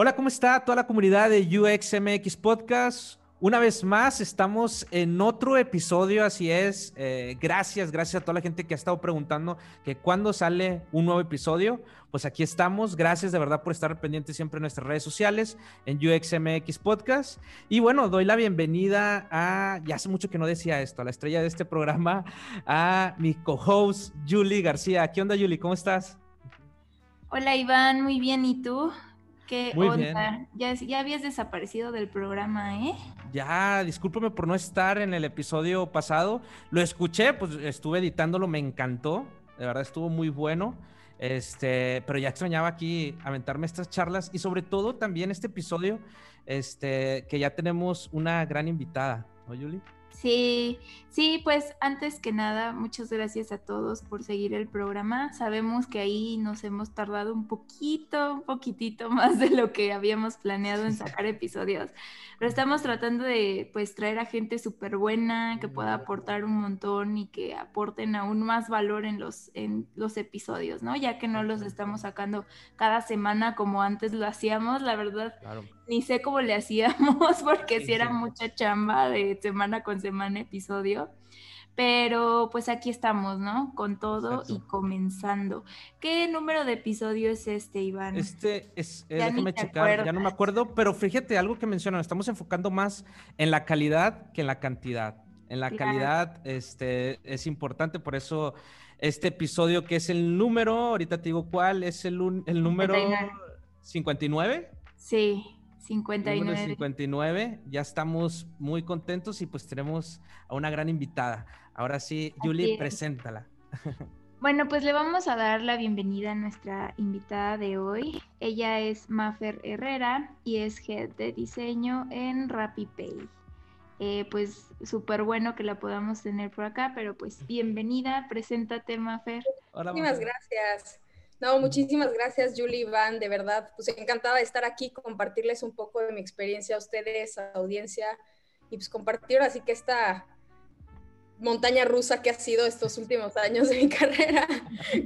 Hola, ¿cómo está toda la comunidad de UXMX Podcast? Una vez más, estamos en otro episodio, así es. Eh, gracias, gracias a toda la gente que ha estado preguntando que cuándo sale un nuevo episodio. Pues aquí estamos. Gracias de verdad por estar pendiente siempre en nuestras redes sociales, en UXMX Podcast. Y bueno, doy la bienvenida a, ya hace mucho que no decía esto, a la estrella de este programa, a mi co-host, Julie García. ¿Qué onda, Julie? ¿Cómo estás? Hola, Iván. Muy bien. ¿Y tú? ¿Qué Muy onda? Ya, ya habías desaparecido del programa, ¿eh? Ya, discúlpame por no estar en el episodio pasado. Lo escuché, pues estuve editándolo, me encantó. De verdad estuvo muy bueno. Este, pero ya extrañaba aquí aventarme estas charlas y sobre todo también este episodio, este, que ya tenemos una gran invitada, ¿no, Yuli? Sí, sí, pues antes que nada, muchas gracias a todos por seguir el programa. Sabemos que ahí nos hemos tardado un poquito, un poquitito más de lo que habíamos planeado en sacar episodios, pero estamos tratando de pues traer a gente súper buena que pueda aportar un montón y que aporten aún más valor en los, en los episodios, ¿no? Ya que no los estamos sacando cada semana como antes lo hacíamos, la verdad. Ni sé cómo le hacíamos porque si era mucha chamba de semana con semana episodio. Pero pues aquí estamos, ¿no? Con todo y comenzando. ¿Qué número de episodio es este, Iván? Este es, eh, déjame checar, ya no me acuerdo, pero fíjate algo que mencionan, estamos enfocando más en la calidad que en la cantidad. En la calidad este, es importante, por eso este episodio que es el número, ahorita te digo cuál, es el, el número 59. Sí. 59. 59. Ya estamos muy contentos y pues tenemos a una gran invitada. Ahora sí, Julie, preséntala. Bueno, pues le vamos a dar la bienvenida a nuestra invitada de hoy. Ella es Mafer Herrera y es head de diseño en RappiPay. Eh, pues súper bueno que la podamos tener por acá, pero pues bienvenida, preséntate Mafer. Hola, Muchísimas gracias. No, muchísimas gracias, Julie Iván, de verdad, pues encantada de estar aquí, compartirles un poco de mi experiencia a ustedes, a la audiencia, y pues compartir así que esta montaña rusa que ha sido estos últimos años de mi carrera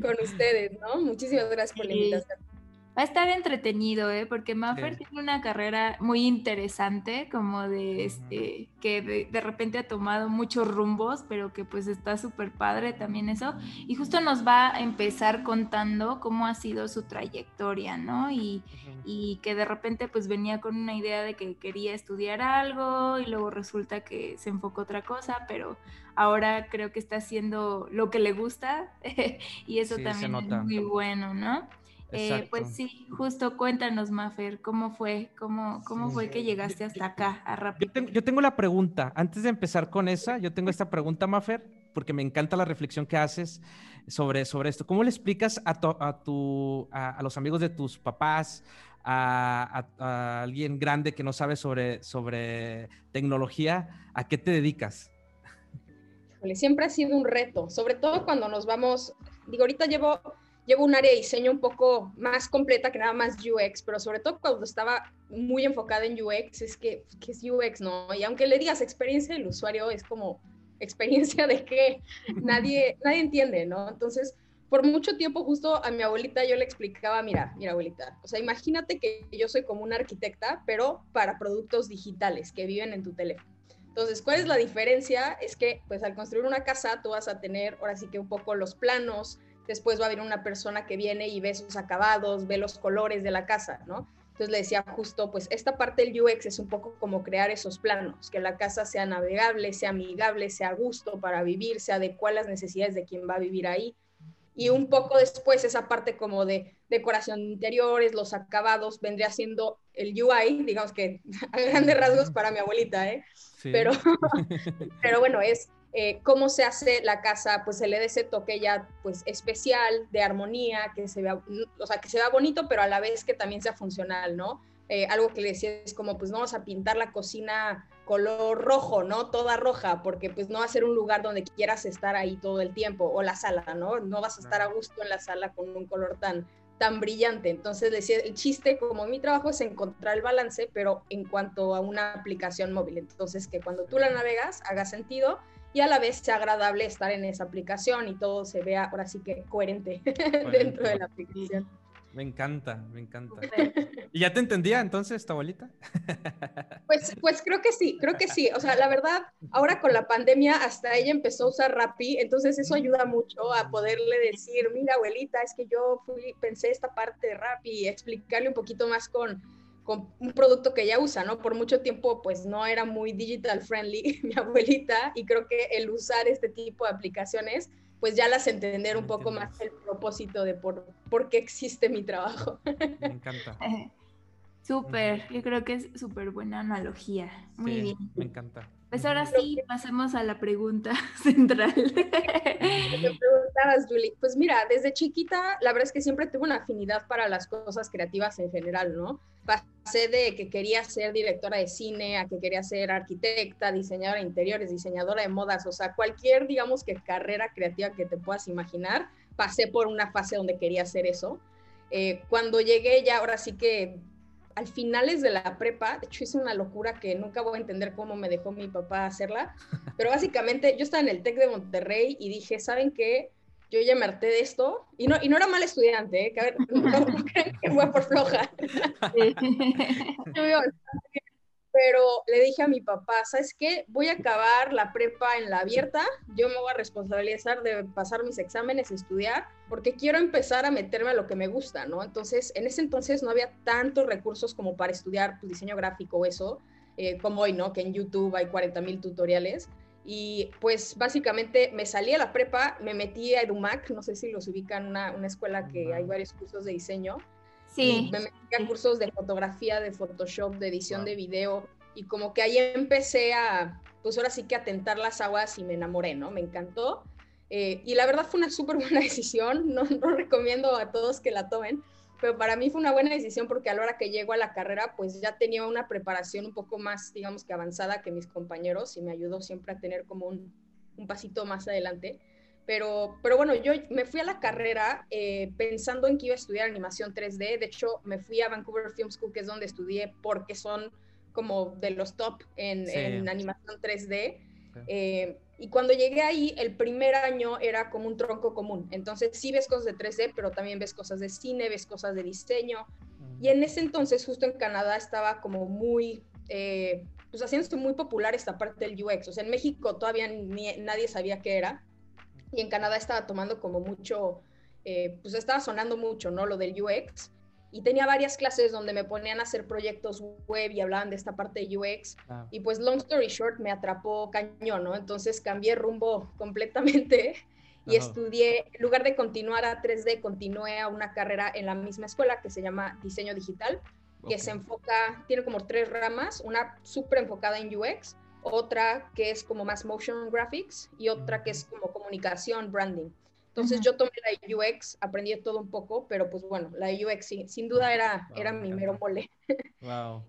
con ustedes, ¿no? Muchísimas gracias por la invitación. Va a estar entretenido, ¿eh? Porque Maffer tiene una carrera muy interesante, como de este, que de, repente ha tomado muchos rumbos, pero que pues está súper padre también eso. Y justo nos va a empezar contando cómo ha sido su trayectoria, ¿no? Y, y que de repente pues venía con una idea de que quería estudiar algo y luego resulta que se enfocó otra cosa, pero ahora creo que está haciendo lo que le gusta y eso también es muy bueno, ¿no? Eh, pues sí, justo cuéntanos, Mafer, ¿cómo fue? ¿Cómo, cómo fue que llegaste hasta acá a Rappi? Yo tengo, la pregunta, antes de empezar con esa, yo tengo esta pregunta, Mafer, porque me encanta la reflexión que haces sobre, sobre esto. ¿Cómo le explicas a, a, tu, a, los amigos de tus papás, a, alguien grande que no sabe sobre, sobre tecnología, a qué te dedicas? Siempre ha sido un reto, sobre todo cuando nos vamos, digo, ahorita llevo llevo un área de diseño un poco más completa que nada más UX, pero sobre todo cuando estaba muy enfocada en UX, es que, ¿qué es UX, no? Y aunque le digas experiencia del usuario, es como experiencia de qué, nadie, nadie entiende, ¿no? Entonces, por mucho tiempo justo a mi abuelita yo le explicaba, mira, mira abuelita, o sea, imagínate que yo soy como una arquitecta, pero para productos digitales que viven en tu teléfono. Entonces, ¿cuál es la diferencia? Es que, pues, al construir una casa, tú vas a tener, ahora sí que un poco los planos, después va a haber una persona que viene y ve sus acabados, ve los colores de la casa, ¿no? Entonces le decía justo, pues esta parte del UX es un poco como crear esos planos, que la casa sea navegable, sea amigable, sea a gusto para vivir, se adecua a las necesidades de quien va a vivir ahí. Y un poco después esa parte como de decoración de interiores, los acabados, vendría siendo el UI, digamos que a grandes rasgos para mi abuelita, ¿eh? Pero, pero bueno, es eh, cómo se hace la casa, pues se le dé ese toque ya pues especial, de armonía, que se vea, o sea, que se vea bonito, pero a la vez que también sea funcional, ¿no? Eh, algo que le decía es como, pues no vamos a pintar la cocina color rojo, ¿no? Toda roja, porque pues no va a ser un lugar donde quieras estar ahí todo el tiempo, o la sala, ¿no? No vas a estar a gusto en la sala con un color tan, tan brillante. Entonces decía, el chiste, como mi trabajo es encontrar el balance, pero en cuanto a una aplicación móvil. Entonces, que cuando tú la navegas, haga sentido y a la vez sea agradable estar en esa aplicación y todo se vea ahora sí que coherente dentro de la aplicación. Me encanta, me encanta. ¿Y ya te entendía entonces tu abuelita? Pues, pues creo que sí, creo que sí. O sea, la verdad, ahora con la pandemia hasta ella empezó a usar Rappi, entonces eso ayuda mucho a poderle decir, mira abuelita, es que yo fui, pensé esta parte de Rappi y explicarle un poquito más con, con un producto que ella usa, ¿no? Por mucho tiempo pues no era muy digital friendly mi abuelita y creo que el usar este tipo de aplicaciones pues ya las entender un poco más el propósito de por, por qué existe mi trabajo. Me encanta. Súper, yo creo que es súper buena analogía. Muy bien. Me encanta. Pues ahora sí, pasemos a la pregunta central. Me preguntabas, Julie. Pues mira, desde chiquita, la verdad es que siempre tuve una afinidad para las cosas creativas en general, ¿no? Pasé de que quería ser directora de cine a que quería ser arquitecta, diseñadora de interiores, diseñadora de modas, o sea, cualquier, digamos que carrera creativa que te puedas imaginar, pasé por una fase donde quería hacer eso. Eh, cuando llegué ya, ahora sí que al finales de la prepa, de hecho hice una locura que nunca voy a entender cómo me dejó mi papá hacerla, pero básicamente yo estaba en el TEC de Monterrey y dije, ¿saben qué? Yo ya me harté de esto, y no, y no era mal estudiante, ¿eh? que no, fue por floja. pero le dije a mi papá, ¿sabes qué? Voy a acabar la prepa en la abierta, yo me voy a responsabilizar de pasar mis exámenes, estudiar, porque quiero empezar a meterme a lo que me gusta, ¿no? Entonces, en ese entonces no había tantos recursos como para estudiar pues, diseño gráfico o eso, eh, como hoy, ¿no? Que en YouTube hay 40 mil tutoriales. Y pues básicamente me salí a la prepa, me metí a EduMac, no sé si los ubican, una, una escuela que hay varios cursos de diseño, Sí. me metí a cursos de fotografía, de Photoshop, de edición de video y como que ahí empecé a, pues ahora sí que a tentar las aguas y me enamoré, ¿no? Me encantó. Eh, y la verdad fue una súper buena decisión, no, no recomiendo a todos que la tomen, pero para mí fue una buena decisión porque a la hora que llego a la carrera, pues ya tenía una preparación un poco más, digamos que avanzada que mis compañeros y me ayudó siempre a tener como un, un pasito más adelante. Pero, pero bueno, yo me fui a la carrera eh, pensando en que iba a estudiar animación 3D. De hecho, me fui a Vancouver Film School, que es donde estudié, porque son como de los top en, en animación 3D. Eh, y cuando llegué ahí, el primer año era como un tronco común. Entonces sí ves cosas de 3D, pero también ves cosas de cine, ves cosas de diseño. Y en ese entonces, justo en Canadá, estaba como muy, eh, pues haciéndose muy popular esta parte del UX. O sea, en México todavía ni, nadie sabía qué era y en Canadá estaba tomando como mucho, eh, pues estaba sonando mucho, ¿no? Lo del UX. Y tenía varias clases donde me ponían a hacer proyectos web y hablaban de esta parte de UX. Ah. Y pues, long story short, me atrapó cañón, ¿no? Entonces cambié rumbo completamente y estudié, en lugar de continuar a 3D, continué a una carrera en la misma escuela que se llama Diseño Digital, que se enfoca, tiene como tres ramas, una súper enfocada en UX, otra que es como más motion graphics y otra que es como comunicación, branding. Entonces yo tomé la UX, aprendí todo un poco, pero pues bueno, la UX sin duda era, era mi mero mole. Wow.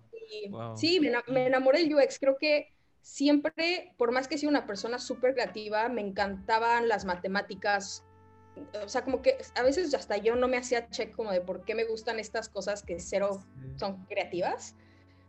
Sí, me, me, enamoré del UX. Creo que siempre, por más que sea una persona súper creativa, me encantaban las matemáticas. O sea, como que a veces hasta yo no me hacía check como de por qué me gustan estas cosas que cero son creativas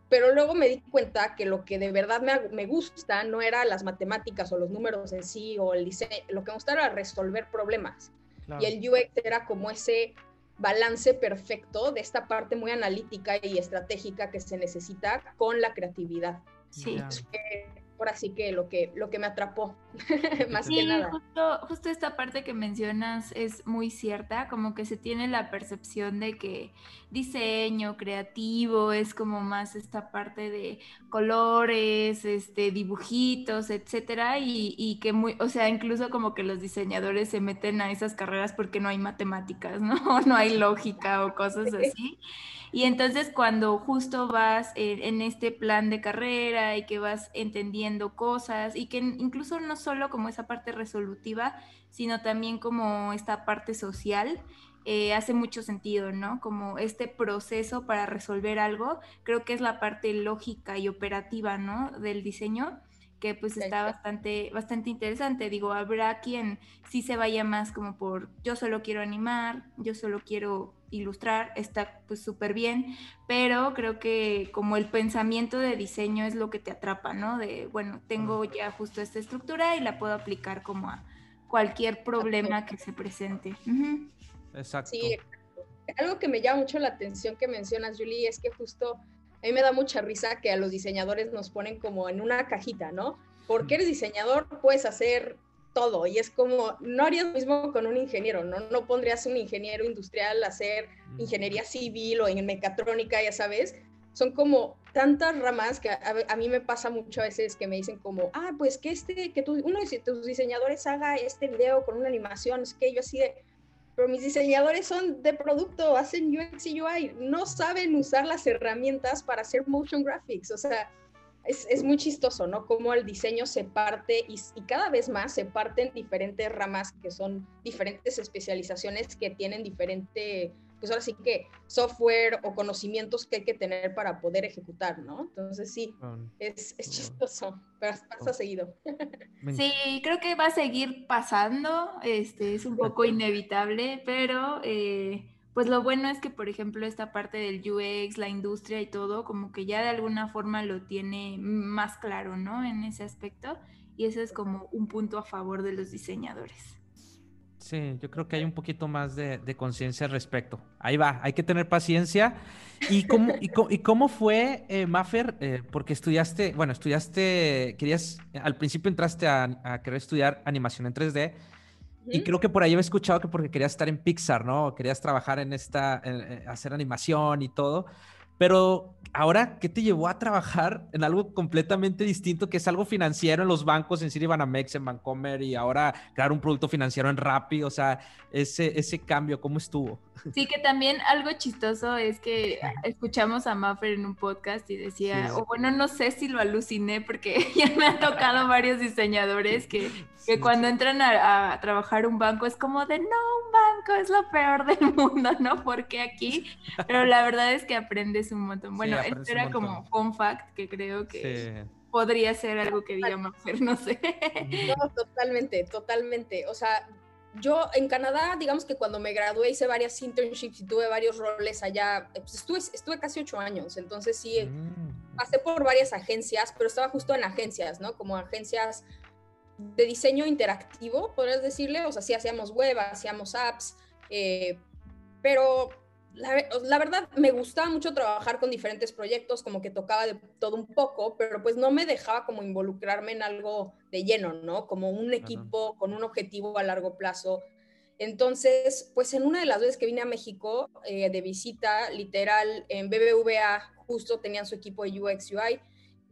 pero luego me di cuenta que lo que de verdad me, gusta no era las matemáticas o los números en sí o el diseño, lo que me gustaba era resolver problemas. Y el UX era como ese balance perfecto de esta parte muy analítica y estratégica que se necesita con la creatividad. Sí por así que lo que, lo que me atrapó, más que nada. Justo, justo esta parte que mencionas es muy cierta, como que se tiene la percepción de que diseño creativo es como más esta parte de colores, este, dibujitos, etcétera, y, y que muy, o sea, incluso como que los diseñadores se meten a esas carreras porque no hay matemáticas, ¿no? No hay lógica o cosas así. Y entonces cuando justo vas en este plan de carrera y que vas entendiendo cosas y que incluso no solo como esa parte resolutiva, sino también como esta parte social, eh, hace mucho sentido, ¿no? Como este proceso para resolver algo, creo que es la parte lógica y operativa, ¿no? Del diseño que pues está bastante, bastante interesante. Digo, habrá quien sí se vaya más como por yo solo quiero animar, yo solo quiero ilustrar, está pues súper bien, pero creo que como el pensamiento de diseño es lo que te atrapa, ¿no? De, bueno, tengo ya justo esta estructura y la puedo aplicar como a cualquier problema que se presente. Exacto. Sí, algo que me llama mucho la atención que mencionas, Julie, es que justo a mí me da mucha risa que a los diseñadores nos ponen como en una cajita, ¿no? Porque eres diseñador, puedes hacer todo y es como, no harías lo mismo con un ingeniero, ¿no? No pondrías un ingeniero industrial a hacer ingeniería civil o en mecatrónica, ya sabes. Son como tantas ramas que a, mí me pasa mucho a veces que me dicen como, ah, pues que este, que tú, uno de tus diseñadores haga este video con una animación, es que yo así de, pero mis diseñadores son de producto, hacen UX y UI, no saben usar las herramientas para hacer motion graphics, o sea, es, muy chistoso, ¿no? Cómo el diseño se parte y, cada vez más se parten diferentes ramas que son diferentes especializaciones que tienen diferente, pues ahora sí que software o conocimientos que hay que tener para poder ejecutar, ¿no? Entonces sí, es, chistoso, pero pasa seguido. Sí, creo que va a seguir pasando, este, es un poco inevitable, pero... Eh, pues lo bueno es que, por ejemplo, esta parte del UX, la industria y todo, como que ya de alguna forma lo tiene más claro, ¿no? En ese aspecto. Y eso es como un punto a favor de los diseñadores. Sí, yo creo que hay un poquito más de, conciencia al respecto. Ahí va, hay que tener paciencia. ¿Y cómo, fue, eh, Maffer? Eh, porque estudiaste, bueno, estudiaste, querías, al principio entraste a, a querer estudiar animación en 3D y creo que por ahí he escuchado que porque querías estar en Pixar, ¿no? Querías trabajar en esta, hacer animación y todo. Pero ahora, ¿qué te llevó a trabajar en algo completamente distinto, que es algo financiero en los bancos, en Citibanamex, en Bancomer, y ahora crear un producto financiero en Rappi? O sea, ese, ese cambio, ¿cómo estuvo? Sí, que también algo chistoso es que escuchamos a Maffer en un podcast y decía, o bueno, no sé si lo aluciné, porque ya me han tocado varios diseñadores que, que cuando entran a, a, trabajar un banco es como de, no, un banco es lo peor del mundo, ¿no? Porque aquí, pero la verdad es que aprendes un montón. Bueno, esto era como fun fact que creo que podría ser algo que diga Maffer, no sé. No, totalmente, totalmente. O sea, yo en Canadá, digamos que cuando me gradué hice varias internships y tuve varios roles allá, pues estuve, estuve casi ocho años, entonces sí, mm. pasé por varias agencias, pero estaba justo en agencias, ¿no? Como agencias de diseño interactivo, podrías decirle, o sea, sí hacíamos web, hacíamos apps, eh, pero la, verdad me gustaba mucho trabajar con diferentes proyectos, como que tocaba de todo un poco, pero pues no me dejaba como involucrarme en algo de lleno, ¿no? Como un equipo con un objetivo a largo plazo. Entonces, pues en una de las veces que vine a México eh, de visita, literal, en BBVA justo tenían su equipo de UX UI.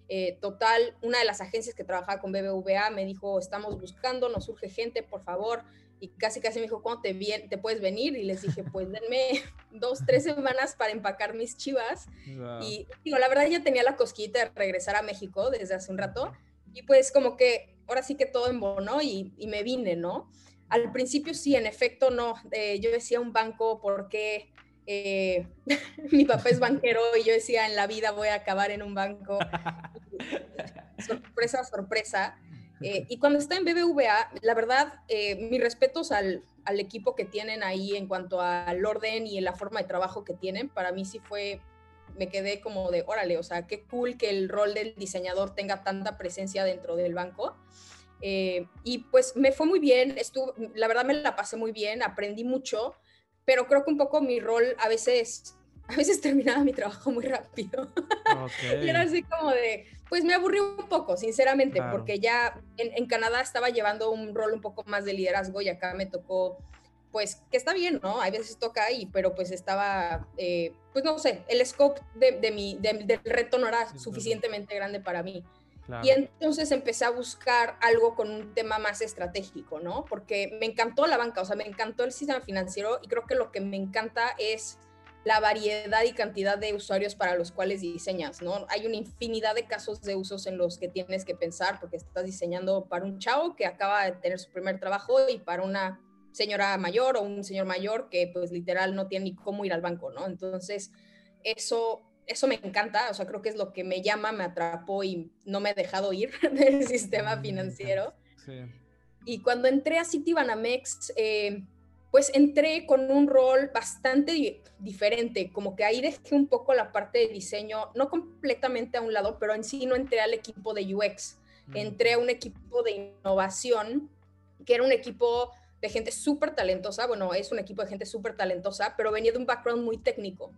Eh, total, una de las agencias que trabajaba con BBVA me dijo, estamos buscando, nos surge gente, por favor y casi casi me dijo, ¿cuándo te, te puedes venir? Y les dije, pues denme dos, tres semanas para empacar mis chivas. Y digo, la verdad ya tenía la cosquita de regresar a México desde hace un rato. Y pues como que ahora sí que todo embonó y, y me vine, ¿no? Al principio sí, en efecto no. Eh, yo decía un banco porque eh, mi papá es banquero y yo decía en la vida voy a acabar en un banco. sorpresa, sorpresa. Eh, y cuando está en BBVA, la verdad, eh, mis respetos al, al, equipo que tienen ahí en cuanto al orden y en la forma de trabajo que tienen. Para mí sí fue, me quedé como de, órale, o sea, qué cool que el rol del diseñador tenga tanta presencia dentro del banco. Eh, y pues me fue muy bien, estuvo, la verdad me la pasé muy bien, aprendí mucho, pero creo que un poco mi rol a veces a veces terminaba mi trabajo muy rápido. y era así como de, pues me aburrí un poco, sinceramente, porque ya en, Canadá estaba llevando un rol un poco más de liderazgo y acá me tocó, pues que está bien, ¿no? A veces toca ahí, pero pues estaba, eh, pues no sé, el scope de, mi, del reto no era suficientemente grande para mí. Y entonces empecé a buscar algo con un tema más estratégico, ¿no? Porque me encantó la banca, o sea, me encantó el sistema financiero y creo que lo que me encanta es la variedad y cantidad de usuarios para los cuales diseñas, ¿no? Hay una infinidad de casos de usos en los que tienes que pensar porque estás diseñando para un chavo que acaba de tener su primer trabajo y para una señora mayor o un señor mayor que pues literal no tiene ni cómo ir al banco, ¿no? Entonces, eso, eso me encanta, o sea, creo que es lo que me llama, me atrapó y no me he dejado ir del sistema mm, financiero. Sí. Y cuando entré a Citibanamex, eh, pues entré con un rol bastante diferente, como que ahí dejé un poco la parte de diseño, no completamente a un lado, pero en sí no entré al equipo de UX, mm. entré a un equipo de innovación, que era un equipo de gente súper talentosa, bueno, es un equipo de gente súper talentosa, pero venía de un background muy técnico.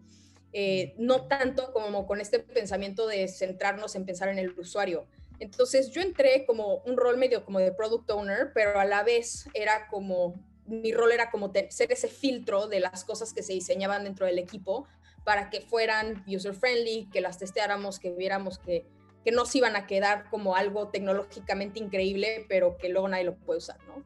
Eh, no tanto como con este pensamiento de centrarnos en pensar en el usuario. Entonces yo entré como un rol medio como de product owner, pero a la vez era como, mi rol era como ser ese filtro de las cosas que se diseñaban dentro del equipo para que fueran user friendly, que las testeáramos, que viéramos que, que no se iban a quedar como algo tecnológicamente increíble, pero que luego nadie lo puede usar, ¿no?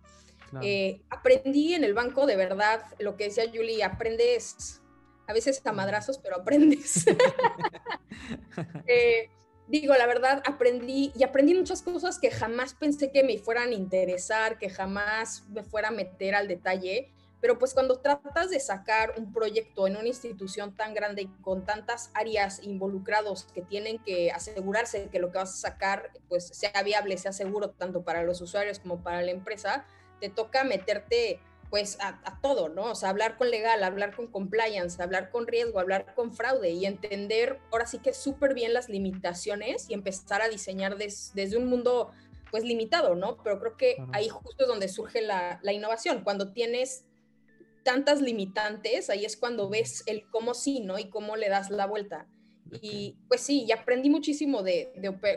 Eh, aprendí en el banco, de verdad, lo que decía Julie, aprendes a veces a madrazos, pero aprendes. eh, digo, la verdad, aprendí y aprendí muchas cosas que jamás pensé que me fueran a interesar, que jamás me fuera a meter al detalle. Pero pues cuando tratas de sacar un proyecto en una institución tan grande y con tantas áreas involucrados que tienen que asegurarse que lo que vas a sacar pues sea viable, sea seguro tanto para los usuarios como para la empresa, te toca meterte pues a, todo, ¿no? O sea, hablar con legal, hablar con compliance, hablar con riesgo, hablar con fraude y entender ahora sí que súper bien las limitaciones y empezar a diseñar desde un mundo pues limitado, ¿no? Pero creo que ahí justo es donde surge la, la, innovación, cuando tienes tantas limitantes, ahí es cuando ves el cómo sí, ¿no? Y cómo le das la vuelta. Y pues sí, y aprendí muchísimo de,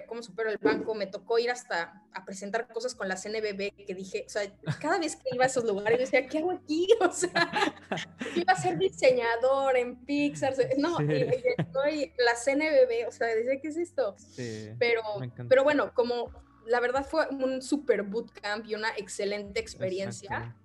cómo supero el banco. Me tocó ir hasta a presentar cosas con la CNBB que dije, o sea, cada vez que iba a esos lugares decía, ¿qué hago aquí? O sea, iba a ser diseñador en Pixar. No, y, la CNBB, o sea, ¿qué es esto? pero, pero bueno, como la verdad fue un super bootcamp y una excelente experiencia.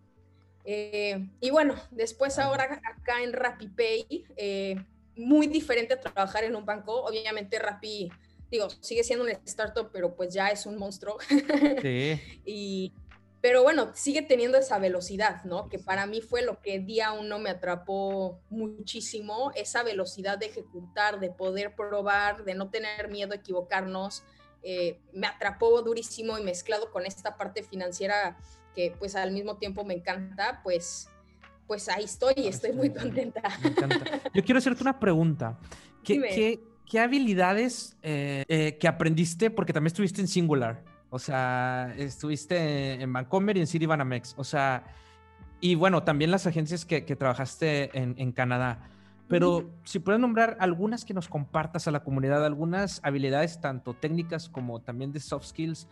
Eh, y bueno, después ahora acá en RappiPay, eh, muy diferente a trabajar en un banco. Obviamente Rappi, digo, sigue siendo un startup, pero pues ya es un monstruo. Sí. y, pero bueno, sigue teniendo esa velocidad, ¿no? Que para mí fue lo que día uno me atrapó muchísimo, esa velocidad de ejecutar, de poder probar, de no tener miedo a equivocarnos. Eh, me atrapó durísimo y mezclado con esta parte financiera que pues al mismo tiempo me encanta, pues pues ahí estoy y estoy muy contenta. Yo quiero hacerte una pregunta. ¿Qué, qué, habilidades eh, eh, que aprendiste? Porque también estuviste en Singular. O sea, estuviste en Vancomer y en Citibanamex. O sea, y bueno, también las agencias que, que trabajaste en, en, Canadá. Pero si puedes nombrar algunas que nos compartas a la comunidad, algunas habilidades tanto técnicas como también de soft skills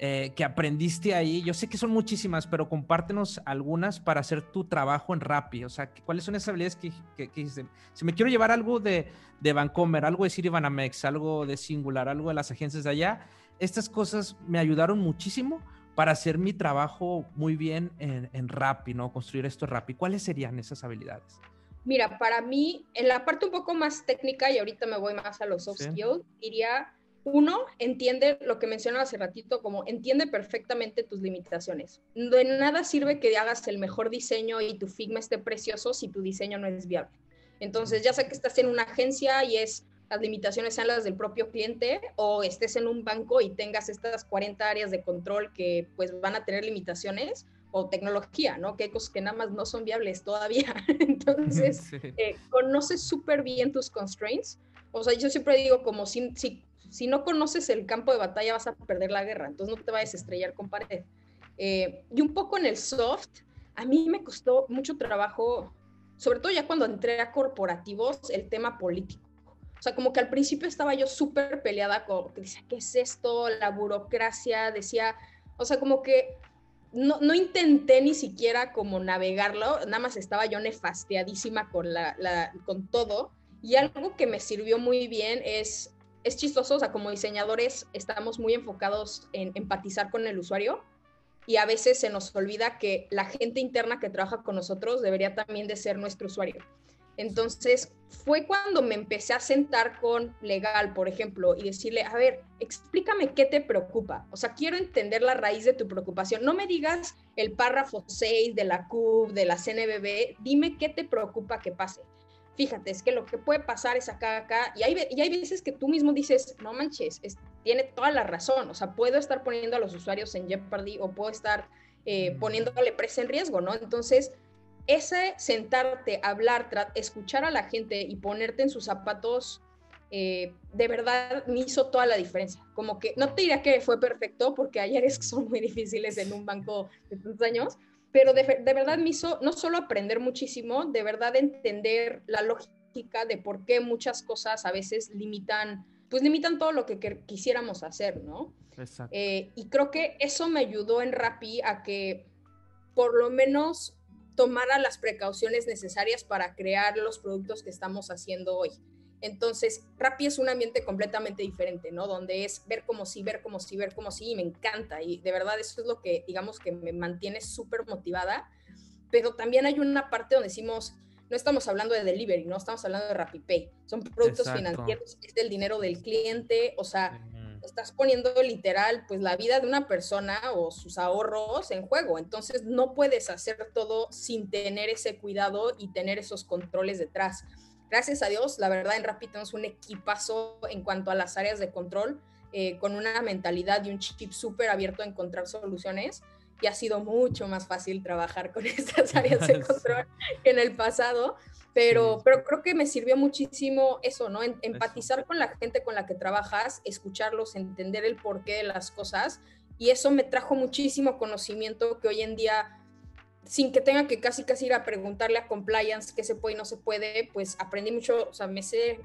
eh, que aprendiste ahí? Yo sé que son muchísimas, pero compártenos algunas para hacer tu trabajo en Rappi. O sea, ¿cuáles son esas habilidades que, que, Si me quiero llevar algo de, de Vancomer, algo de Citibanamex, algo de Singular, algo de las agencias de allá, estas cosas me ayudaron muchísimo para hacer mi trabajo muy bien en, en Rappi, ¿no? Construir esto en Rappi. ¿Cuáles serían esas habilidades? Mira, para mí, en la parte un poco más técnica, y ahorita me voy más a los soft skills, diría uno, entiende lo que mencionaba hace ratito, como entiende perfectamente tus limitaciones. De nada sirve que hagas el mejor diseño y tu Figma esté precioso si tu diseño no es viable. Entonces, ya sea que estás en una agencia y es las limitaciones sean las del propio cliente o estés en un banco y tengas estas 40 áreas de control que pues van a tener limitaciones o tecnología, ¿no? Que hay cosas que nada más no son viables todavía. Entonces, eh, conoces súper bien tus constraints. O sea, yo siempre digo como si, si si no conoces el campo de batalla vas a perder la guerra, entonces no te vayas a estrellar con pared. Eh, y un poco en el soft, a mí me costó mucho trabajo, sobre todo ya cuando entré a corporativos, el tema político. O sea, como que al principio estaba yo súper peleada con, que decía, ¿qué es esto? La burocracia, decía, o sea, como que no, no, intenté ni siquiera como navegarlo, nada más estaba yo nefasteadísima con, la, con todo. Y algo que me sirvió muy bien es es chistoso, o sea, como diseñadores estamos muy enfocados en empatizar con el usuario y a veces se nos olvida que la gente interna que trabaja con nosotros debería también de ser nuestro usuario. Entonces, fue cuando me empecé a sentar con legal, por ejemplo, y decirle, a ver, explícame qué te preocupa. O sea, quiero entender la raíz de tu preocupación. No me digas el párrafo 6 de la CUB, de la CNBB, dime qué te preocupa que pase fíjate, es que lo que puede pasar es acá, acá, y hay, y hay veces que tú mismo dices, no manches, tiene toda la razón, o sea, puedo estar poniendo a los usuarios en jeopardy o puedo estar eh, poniéndole presa en riesgo, ¿no? Entonces, ese sentarte, hablar, escuchar a la gente y ponerte en sus zapatos, eh, de verdad me hizo toda la diferencia. Como que no te diría que fue perfecto, porque hay áreas que son muy difíciles en un banco de tantos años, pero de, de, verdad me hizo no solo aprender muchísimo, de verdad entender la lógica de por qué muchas cosas a veces limitan, pues limitan todo lo que quisiéramos hacer, ¿no? Exacto. Eh, y creo que eso me ayudó en Rappi a que por lo menos tomara las precauciones necesarias para crear los productos que estamos haciendo hoy. Entonces, Rappi es un ambiente completamente diferente, ¿no? Donde es ver como sí, ver como sí, ver como sí, y me encanta. Y de verdad eso es lo que, digamos, que me mantiene súper motivada. Pero también hay una parte donde decimos, no estamos hablando de delivery, no estamos hablando de RappiPay. Son productos financieros, es del dinero del cliente, o sea, estás poniendo literal, pues, la vida de una persona o sus ahorros en juego. Entonces, no puedes hacer todo sin tener ese cuidado y tener esos controles detrás gracias a Dios, la verdad en Rappi tenemos un equipazo en cuanto a las áreas de control, eh, con una mentalidad y un chip súper abierto a encontrar soluciones y ha sido mucho más fácil trabajar con estas áreas de control que en el pasado, pero, pero creo que me sirvió muchísimo eso, ¿no? empatizar con la gente con la que trabajas, escucharlos, entender el porqué de las cosas y eso me trajo muchísimo conocimiento que hoy en día sin que tenga que casi casi ir a preguntarle a compliance qué se puede y no se puede, pues aprendí mucho, o sea, me sé,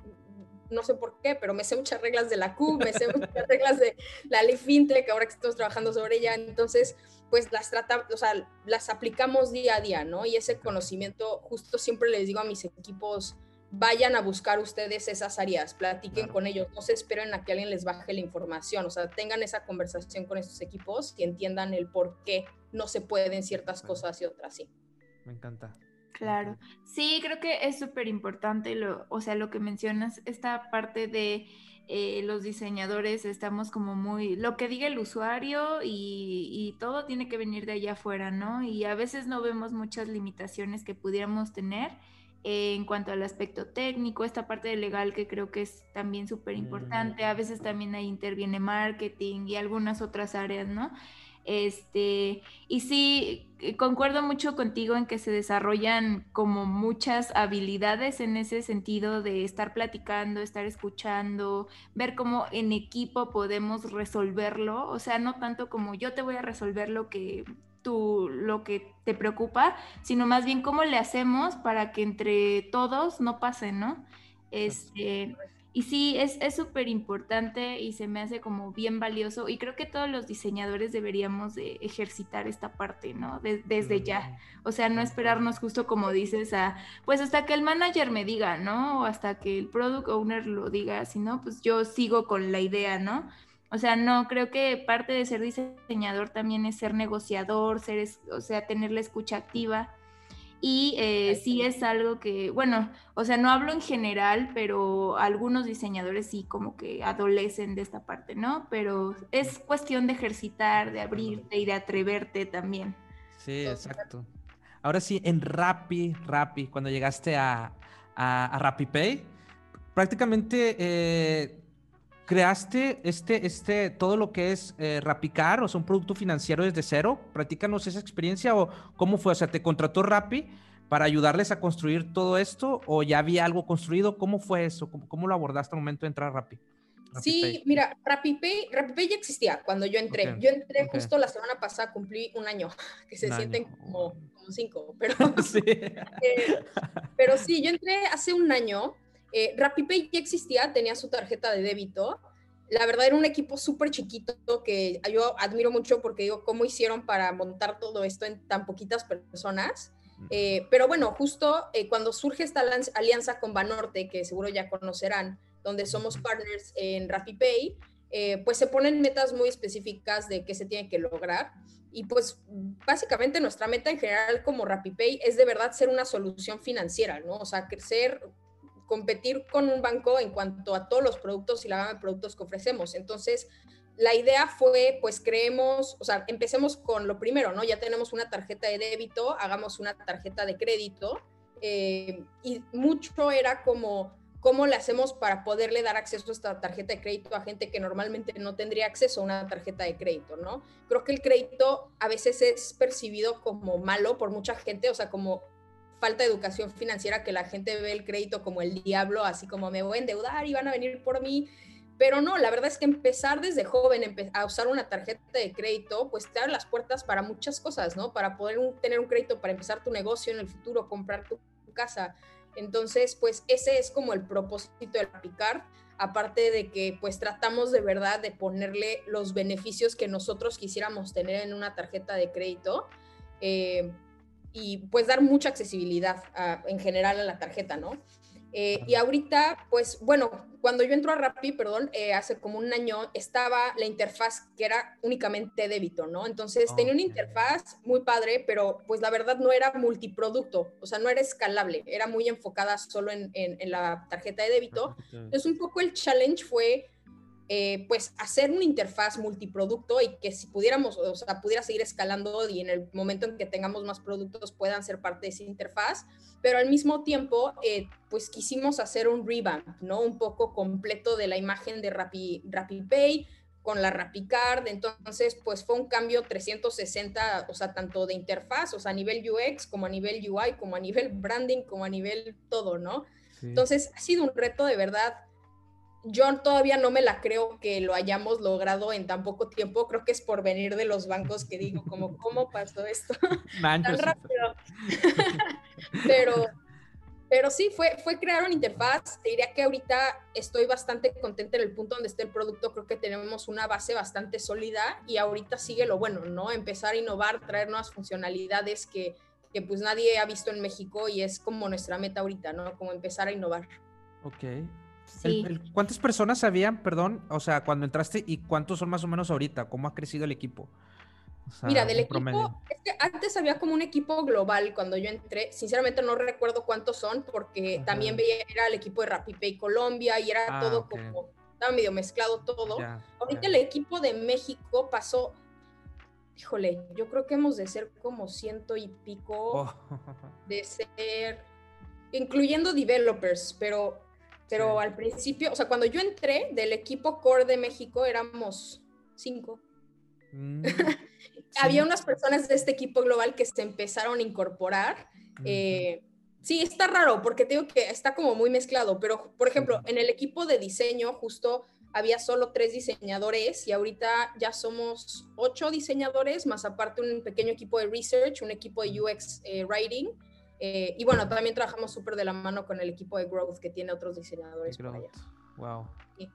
no sé por qué, pero me sé muchas reglas de la Q, me sé muchas reglas de la ley FinTech, ahora que estamos trabajando sobre ella, entonces, pues las trata, o sea, las aplicamos día a día, ¿no? Y ese conocimiento, justo siempre les digo a mis equipos, vayan a buscar ustedes esas áreas, platiquen con ellos, no se esperen a que alguien les baje la información, o sea, tengan esa conversación con esos equipos y entiendan el por qué no se pueden ciertas cosas y otras sí. Me encanta. Claro, sí, creo que es súper importante, lo, o sea, lo que mencionas, esta parte de eh, los diseñadores, estamos como muy, lo que diga el usuario y, y, todo tiene que venir de allá afuera, ¿no? Y a veces no vemos muchas limitaciones que pudiéramos tener eh, en cuanto al aspecto técnico, esta parte de legal que creo que es también súper importante, a veces también ahí interviene marketing y algunas otras áreas, ¿no? Este, y sí, eh, concuerdo mucho contigo en que se desarrollan como muchas habilidades en ese sentido de estar platicando, estar escuchando, ver cómo en equipo podemos resolverlo, o sea, no tanto como yo te voy a resolver lo que tú, lo que te preocupa, sino más bien cómo le hacemos para que entre todos no pase, ¿no? Este, y sí, es súper importante y se me hace como bien valioso y creo que todos los diseñadores deberíamos de ejercitar esta parte, ¿no? desde ya. O sea, no esperarnos justo como dices a, pues hasta que el manager me diga, ¿no? O hasta que el product owner lo diga, si no, pues yo sigo con la idea, ¿no? O sea, no, creo que parte de ser diseñador también es ser negociador, ser, o sea, tener la escucha activa y eh, sí es algo que, bueno, o sea, no hablo en general, pero algunos diseñadores sí como que adolecen de esta parte, ¿no? Pero es cuestión de ejercitar, de abrirte y de atreverte también. Sí, exacto. Ahora sí, en Rappi, Rappi, cuando llegaste a, a, RappiPay, prácticamente eh, creaste este, este, todo lo que es eh, Rapicar, o sea, un producto financiero desde cero. Platícanos esa experiencia o cómo fue, o sea, ¿te contrató Rappi para ayudarles a construir todo esto o ya había algo construido? ¿Cómo fue eso? ¿Cómo, lo abordaste al momento de entrar a Rappi? Sí, mira, RappiPay, RappiPay ya existía cuando yo entré. yo entré justo la semana pasada, cumplí un año, que se sienten como, cinco, pero sí. Eh, pero sí, yo entré hace un año eh, RappiPay ya existía, tenía su tarjeta de débito. La verdad era un equipo súper chiquito que yo admiro mucho porque digo, ¿cómo hicieron para montar todo esto en tan poquitas personas? Eh, pero bueno, justo eh, cuando surge esta alianza con Banorte, que seguro ya conocerán, donde somos partners en RappiPay, eh, pues se ponen metas muy específicas de qué se tiene que lograr. Y pues básicamente nuestra meta en general como RappiPay es de verdad ser una solución financiera, ¿no? O sea, crecer competir con un banco en cuanto a todos los productos y la gama de productos que ofrecemos. Entonces, la idea fue, pues creemos, o sea, empecemos con lo primero, ¿no? Ya tenemos una tarjeta de débito, hagamos una tarjeta de crédito. Eh, y mucho era como, ¿cómo le hacemos para poderle dar acceso a esta tarjeta de crédito a gente que normalmente no tendría acceso a una tarjeta de crédito, ¿no? Creo que el crédito a veces es percibido como malo por mucha gente, o sea, como falta educación financiera que la gente ve el crédito como el diablo, así como me voy a endeudar y van a venir por mí. Pero no, la verdad es que empezar desde joven a usar una tarjeta de crédito, pues te abre las puertas para muchas cosas, ¿no? Para poder tener un crédito para empezar tu negocio en el futuro, comprar tu, casa. Entonces, pues ese es como el propósito de Picar, aparte de que pues tratamos de verdad de ponerle los beneficios que nosotros quisiéramos tener en una tarjeta de crédito. Eh, y pues dar mucha accesibilidad en general a la tarjeta, ¿no? Eh, y ahorita, pues bueno, cuando yo entro a Rappi, perdón, eh, hace como un año, estaba la interfaz que era únicamente débito, ¿no? Entonces tenía una interfaz muy padre, pero pues la verdad no era multiproducto, o sea, no era escalable, era muy enfocada solo en, en la tarjeta de débito. Entonces un poco el challenge fue eh, pues hacer una interfaz multiproducto y que si pudiéramos, o sea, pudiera seguir escalando y en el momento en que tengamos más productos puedan ser parte de esa interfaz, pero al mismo tiempo, eh, pues quisimos hacer un revamp, ¿no? Un poco completo de la imagen de Rappi, Pay con la RappiCard, entonces pues fue un cambio 360, o sea, tanto de interfaz, o sea, a nivel UX, como a nivel UI, como a nivel branding, como a nivel todo, ¿no? Entonces ha sido un reto de verdad yo todavía no me la creo que lo hayamos logrado en tan poco tiempo. Creo que es por venir de los bancos que digo, como, ¿cómo pasó esto tan rápido? pero, pero sí, fue, fue crear una interfaz. Te diría que ahorita estoy bastante contenta en el punto donde está el producto. Creo que tenemos una base bastante sólida y ahorita sigue lo bueno, ¿no? Empezar a innovar, traer nuevas funcionalidades que, que pues nadie ha visto en México y es como nuestra meta ahorita, ¿no? Como empezar a innovar. Ok, ¿Cuántas personas habían, perdón, o sea, cuando entraste y cuántos son más o menos ahorita? ¿Cómo ha crecido el equipo? Mira, del equipo, es que antes había como un equipo global cuando yo entré. Sinceramente no recuerdo cuántos son porque también veía, era el equipo de RappiPay Colombia y era ah, todo como, estaba medio mezclado todo. Ahorita el equipo de México pasó, híjole, yo creo que hemos de ser como ciento y pico, oh. de ser, incluyendo developers, pero pero al principio, o sea, cuando yo entré del equipo core de México éramos cinco. Mm, Había unas personas de este equipo global que se empezaron a incorporar. Eh, sí, está raro porque te digo que está como muy mezclado, pero por ejemplo, en el equipo de diseño justo había solo tres diseñadores y ahorita ya somos ocho diseñadores, más aparte un pequeño equipo de research, un equipo de UX eh, writing eh, y bueno, también trabajamos súper de la mano con el equipo de Growth que tiene otros diseñadores. Wow.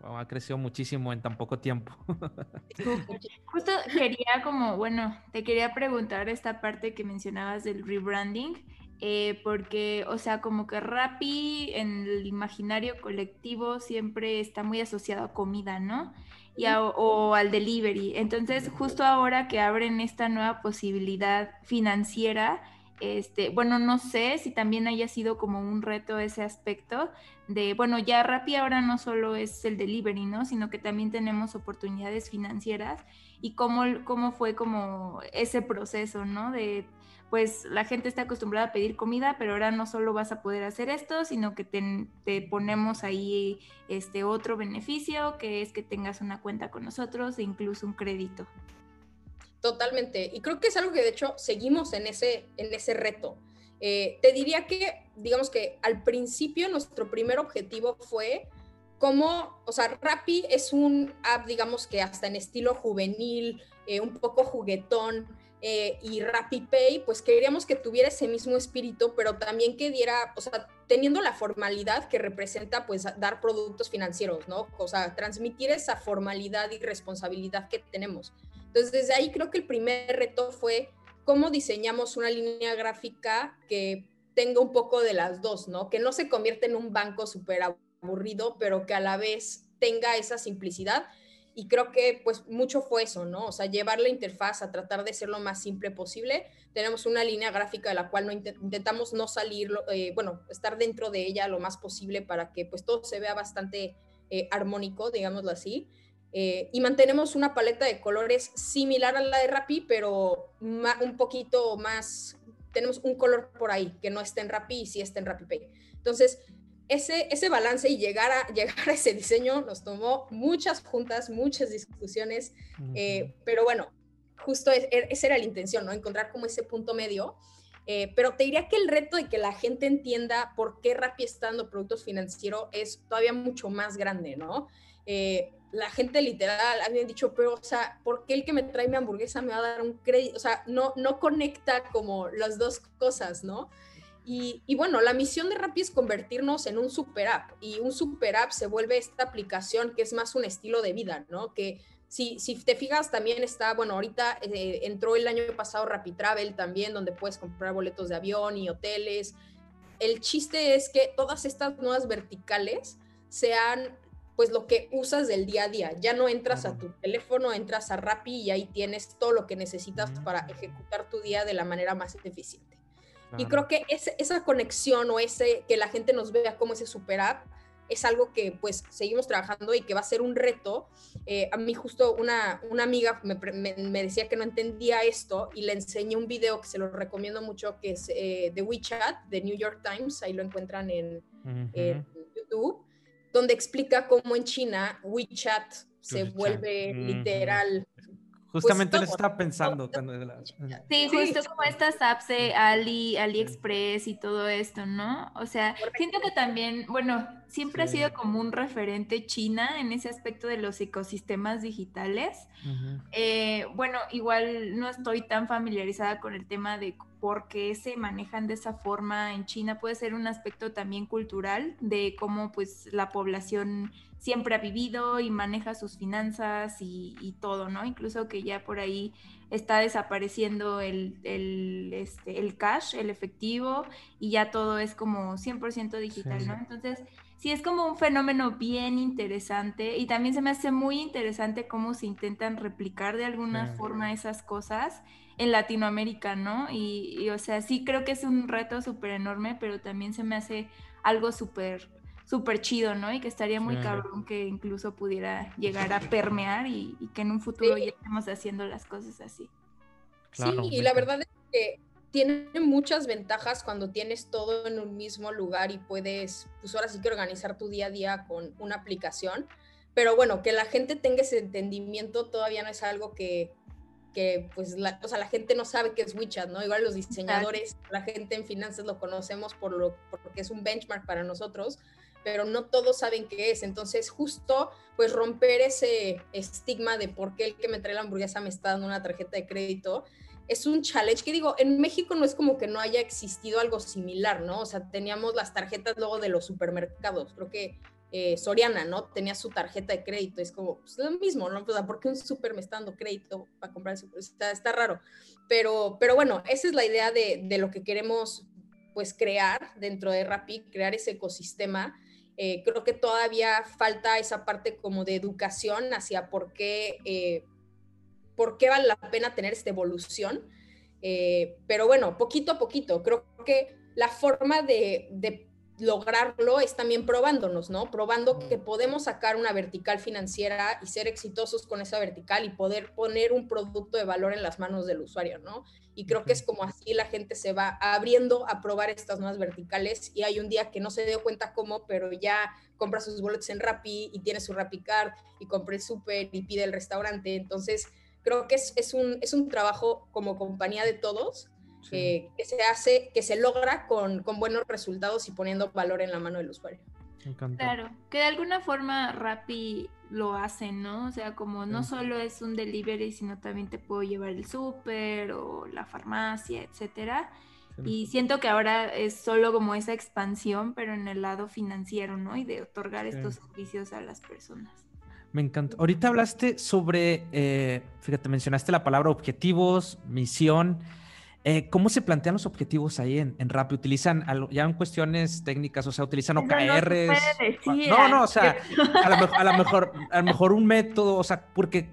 Ha crecido muchísimo en tan poco tiempo. Justo quería como, bueno, te quería preguntar esta parte que mencionabas del rebranding, eh, porque, o sea, como que Rappi en el imaginario colectivo siempre está muy asociado a comida, ¿no? Y o al delivery. Entonces, justo ahora que abren esta nueva posibilidad financiera, este, bueno, no sé si también haya sido como un reto ese aspecto de, bueno, ya Rappi ahora no solo es el delivery, ¿no? Sino que también tenemos oportunidades financieras y cómo, cómo fue como ese proceso, ¿no? De, pues la gente está acostumbrada a pedir comida, pero ahora no solo vas a poder hacer esto, sino que te, te ponemos ahí este otro beneficio, que es que tengas una cuenta con nosotros e incluso un crédito. Totalmente. Y creo que es algo que de hecho seguimos en ese, en ese reto. Eh, te diría que, digamos que al principio nuestro primer objetivo fue cómo, o sea, Rappi es un app, digamos que hasta en estilo juvenil, eh, un poco juguetón, eh, y RappiPay, pues queríamos que tuviera ese mismo espíritu, pero también que diera, o sea, teniendo la formalidad que representa, pues, dar productos financieros, ¿no? O sea, transmitir esa formalidad y responsabilidad que tenemos. Entonces, desde ahí creo que el primer reto fue cómo diseñamos una línea gráfica que tenga un poco de las dos, ¿no? Que no se convierta en un banco súper aburrido, pero que a la vez tenga esa simplicidad. Y creo que pues mucho fue eso, ¿no? O sea, llevar la interfaz a tratar de ser lo más simple posible. Tenemos una línea gráfica de la cual no intentamos no salir, eh, bueno, estar dentro de ella lo más posible para que pues todo se vea bastante eh, armónico, digámoslo así. Eh, y mantenemos una paleta de colores similar a la de Rappi, pero un poquito más, tenemos un color por ahí que no está en Rappi y sí está en RappiPay. Entonces, ese, ese balance y llegar a, llegar a ese diseño nos tomó muchas juntas, muchas discusiones, eh, pero bueno, justo es, er, esa era la intención, ¿no? Encontrar como ese punto medio. Eh, pero te diría que el reto de que la gente entienda por qué Rappi está dando productos financieros es todavía mucho más grande, ¿no? eh, la gente literal había dicho, pero, o sea, ¿por qué el que me trae mi hamburguesa me va a dar un crédito? O sea, no, no conecta como las dos cosas, ¿no? Y, y, bueno, la misión de Rappi es convertirnos en un super app y un super app se vuelve esta aplicación que es más un estilo de vida, ¿no? Que si, si te fijas también está, bueno, ahorita eh, entró el año pasado Rappi Travel también, donde puedes comprar boletos de avión y hoteles. El chiste es que todas estas nuevas verticales sean pues lo que usas del día a día. Ya no entras a tu teléfono, entras a Rappi y ahí tienes todo lo que necesitas para ejecutar tu día de la manera más eficiente. Y creo que esa conexión o ese que la gente nos vea como ese super app es algo que pues seguimos trabajando y que va a ser un reto. Eh, a mí justo una, una amiga me, me, decía que no entendía esto y le enseñé un video que se lo recomiendo mucho, que es eh, de WeChat, de New York Times, ahí lo encuentran en, en YouTube, donde explica cómo en China WeChat se vuelve literal Justamente pues, estaba pensando. Cuando sí, justo como estas apps de Ali, AliExpress y todo esto, ¿no? O sea, siento que también, bueno, siempre ha sido como un referente China en ese aspecto de los ecosistemas digitales. Eh, bueno, igual no estoy tan familiarizada con el tema de por qué se manejan de esa forma en China. Puede ser un aspecto también cultural de cómo pues la población siempre ha vivido y maneja sus finanzas y, todo, ¿no? Incluso que ya por ahí está desapareciendo el, el, este, el cash, el efectivo, y ya todo es como 100% digital, ¿no? Entonces, sí es como un fenómeno bien interesante y también se me hace muy interesante cómo se intentan replicar de alguna forma esas cosas en Latinoamérica, ¿no? Y, y, o sea, sí creo que es un reto súper enorme, pero también se me hace algo súper súper chido, ¿no? Y que estaría muy cabrón que incluso pudiera llegar a permear y, que en un futuro ya estemos haciendo las cosas así. sí, y la verdad es que tiene muchas ventajas cuando tienes todo en un mismo lugar y puedes, pues ahora sí que organizar tu día a día con una aplicación. Pero bueno, que la gente tenga ese entendimiento todavía no es algo que, que pues, la, o sea, la gente no sabe qué es WeChat, ¿no? Igual los diseñadores, la gente en finanzas lo conocemos por lo, porque es un benchmark para nosotros, pero no todos saben qué es. Entonces, justo pues romper ese estigma de por qué el que me trae la hamburguesa me está dando una tarjeta de crédito es un challenge que digo, en México no es como que no haya existido algo similar, ¿no? O sea, teníamos las tarjetas luego de los supermercados, creo que eh, Soriana, ¿no? Tenía su tarjeta de crédito, es como, pues lo mismo, ¿no? Pues, ¿por qué un super me está dando crédito para comprar el super? Está, está raro. Pero, pero bueno, esa es la idea de, de lo que queremos, pues, crear dentro de Rappi, crear ese ecosistema eh, creo que todavía falta esa parte como de educación hacia por qué, eh, por qué vale la pena tener esta evolución. Eh, pero bueno, poquito a poquito, creo que la forma de, de lograrlo es también probándonos, ¿no? Probando que podemos sacar una vertical financiera y ser exitosos con esa vertical y poder poner un producto de valor en las manos del usuario, ¿no? Y creo que es como así la gente se va abriendo a probar estas nuevas verticales y hay un día que no se dio cuenta cómo, pero ya compra sus boletos en Rappi y tiene su Rappi Card y compra el súper y pide el restaurante. Entonces, creo que es, es, un, es un trabajo como compañía de todos que se hace, que se logra con, con, buenos resultados y poniendo valor en la mano del usuario. Claro, que de alguna forma Rappi lo hace, ¿no? O sea, como no solo es un delivery, sino también te puedo llevar el súper o la farmacia, etcétera. Y siento que ahora es solo como esa expansión, pero en el lado financiero, ¿no? Y de otorgar estos servicios a las personas. Me encanta. Ahorita hablaste sobre, eh, fíjate, mencionaste la palabra objetivos, misión. Eh, ¿Cómo se plantean los objetivos ahí en, en Rappi? ¿Utilizan ya en cuestiones técnicas? O sea, ¿utilizan OKRs? No, no, o sea, a lo, mejor, a lo mejor un método, o sea, porque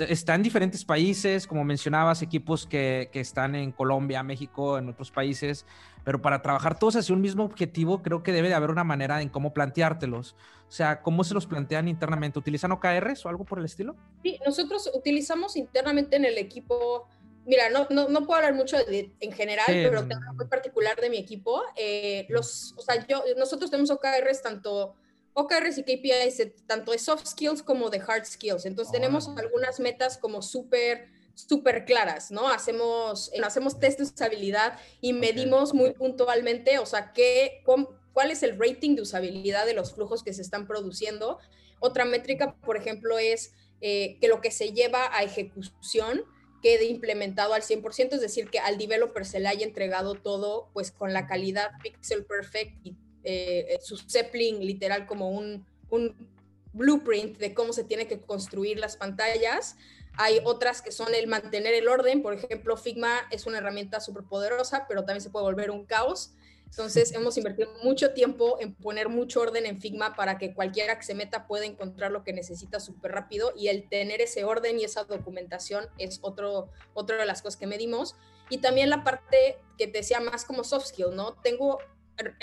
está en diferentes países, como mencionabas, equipos que, que, están en Colombia, México, en otros países, pero para trabajar todos hacia un mismo objetivo, creo que debe de haber una manera en cómo planteártelos. O sea, ¿cómo se los plantean internamente? ¿Utilizan OKRs o algo por el estilo? Sí, nosotros utilizamos internamente en el equipo Mira, no, no, no, puedo hablar mucho en general, pero tengo muy particular de mi equipo. Eh, los, o sea, yo, nosotros tenemos OKRs tanto OKRs y KPIs tanto de soft skills como de hard skills. Entonces tenemos algunas metas como súper súper claras, ¿no? Hacemos, hacemos test de usabilidad y medimos muy puntualmente, o sea, qué, cuál es el rating de usabilidad de los flujos que se están produciendo Otra métrica, por ejemplo, es eh, que lo que se lleva a ejecución quede implementado al 100%, es decir, que al developer se le haya entregado todo pues con la calidad pixel perfect y eh, su Zeppelin literal como un, un blueprint de cómo se tiene que construir las pantallas. Hay otras que son el mantener el orden, por ejemplo, Figma es una herramienta súper poderosa, pero también se puede volver un caos. Entonces, hemos invertido mucho tiempo en poner mucho orden en Figma para que cualquiera que se meta pueda encontrar lo que necesita súper rápido y el tener ese orden y esa documentación es otro, otra de las cosas que medimos. Y también la parte que te decía más como soft skill, ¿no? Tengo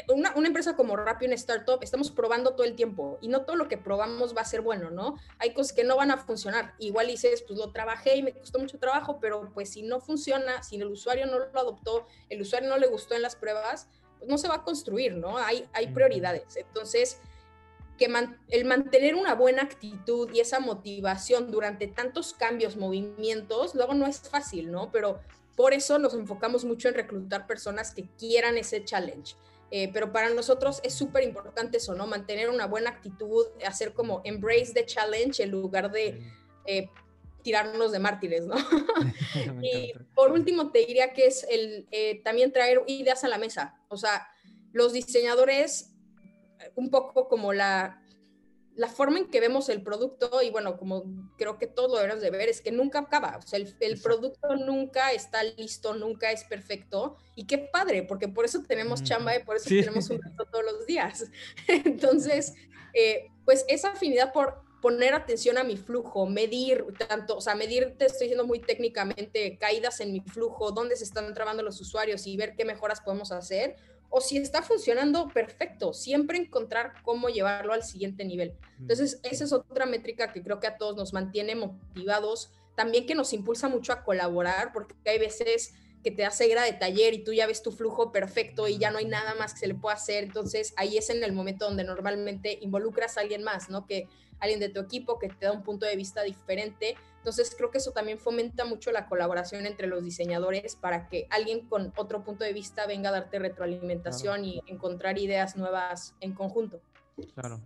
una, una, empresa como Rappi, una startup, estamos probando todo el tiempo y no todo lo que probamos va a ser bueno, ¿no? Hay cosas que no van a funcionar. Igual dices, pues lo trabajé y me costó mucho trabajo, pero pues si no funciona, si el usuario no lo adoptó, el usuario no le gustó en las pruebas, no se va a construir, ¿no? Hay, hay prioridades. Entonces, que el mantener una buena actitud y esa motivación durante tantos cambios, movimientos, luego no es fácil, ¿no? Pero por eso nos enfocamos mucho en reclutar personas que quieran ese challenge eh, pero para nosotros es súper importante eso, ¿no? Mantener una buena actitud, hacer como embrace the challenge en lugar de eh, tirarnos de mártires, ¿no? y por último te diría que es el eh, también traer ideas a la mesa. O sea, los diseñadores, un poco como la la forma en que vemos el producto, y bueno, como creo que todo lo debemos de ver, es que nunca acaba. O sea, el, producto nunca está listo, nunca es perfecto. Y qué padre, porque por eso tenemos chamba y por eso tenemos un reto todos los días. Entonces, eh, pues esa afinidad por poner atención a mi flujo, medir tanto, o sea, medir, te estoy diciendo muy técnicamente, caídas en mi flujo, dónde se están trabando los usuarios y ver qué mejoras podemos hacer o si está funcionando perfecto, siempre encontrar cómo llevarlo al siguiente nivel. Entonces, esa es otra métrica que creo que a todos nos mantiene motivados, también que nos impulsa mucho a colaborar, porque hay veces que te hace gra de taller y tú ya ves tu flujo perfecto y ya no hay nada más que se le pueda hacer, entonces ahí es en el momento donde normalmente involucras a alguien más, ¿no? Que alguien de tu equipo que te da un punto de vista diferente entonces creo que eso también fomenta mucho la colaboración entre los diseñadores para que alguien con otro punto de vista venga a darte retroalimentación y encontrar ideas nuevas en conjunto. Claro,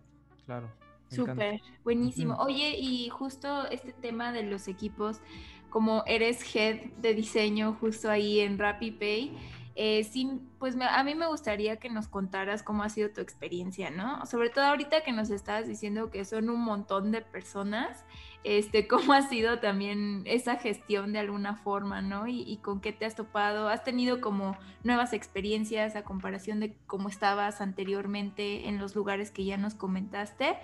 claro. Súper, buenísimo. Oye, y justo este tema de los equipos, como eres head de diseño justo ahí en RappiPay, eh, sí, pues a mí me gustaría que nos contaras cómo ha sido tu experiencia, ¿no? Sobre todo ahorita que nos estabas diciendo que son un montón de personas, este, cómo ha sido también esa gestión de alguna forma, ¿no? Y, con qué te has topado. ¿Has tenido como nuevas experiencias a comparación de cómo estabas anteriormente en los lugares que ya nos comentaste?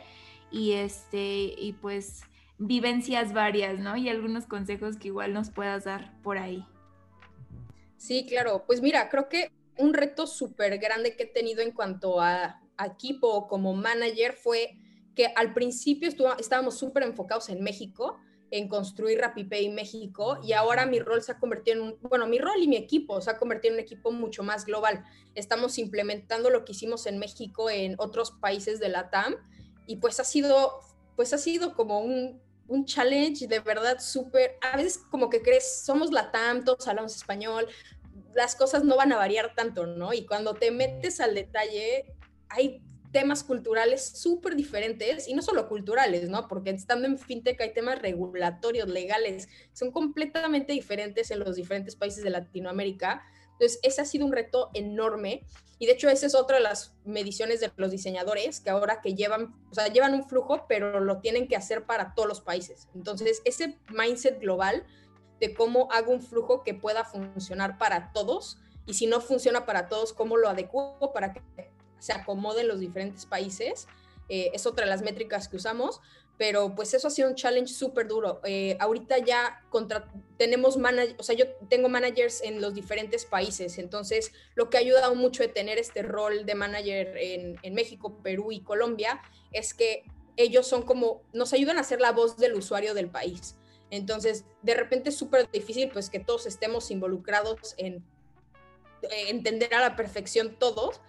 Y este, y pues vivencias varias, ¿no? Y algunos consejos que igual nos puedas dar por ahí. Sí, claro. Pues mira, creo que un reto súper grande que he tenido en cuanto a, equipo como manager fue que al principio estábamos súper enfocados en México, en construir RappiPay México, y ahora mi rol se ha convertido en un, bueno, mi rol y mi equipo se ha convertido en un equipo mucho más global. Estamos implementando lo que hicimos en México en otros países de la TAM, y pues ha sido, pues ha sido como un, un challenge de verdad súper, a veces como que crees, somos la TAM, todos hablamos español, las cosas no van a variar tanto, ¿no? Y cuando te metes al detalle, hay temas culturales súper diferentes y no solo culturales, ¿no? Porque estando en fintech hay temas regulatorios, legales, son completamente diferentes en los diferentes países de Latinoamérica. Entonces, ese ha sido un reto enorme y de hecho esa es otra de las mediciones de los diseñadores que ahora que llevan, o sea, llevan un flujo, pero lo tienen que hacer para todos los países. Entonces, ese mindset global de cómo hago un flujo que pueda funcionar para todos y si no funciona para todos, cómo lo adecuo para que se acomode en los diferentes países. Eh, es otra de las métricas que usamos pero pues eso ha sido un challenge súper duro. Eh, ahorita ya contra, tenemos managers, o sea, yo tengo managers en los diferentes países, entonces lo que ha ayudado mucho de tener este rol de manager en, en México, Perú y Colombia es que ellos son como, nos ayudan a ser la voz del usuario del país. Entonces, de repente es súper difícil pues que todos estemos involucrados en entender a la perfección todos,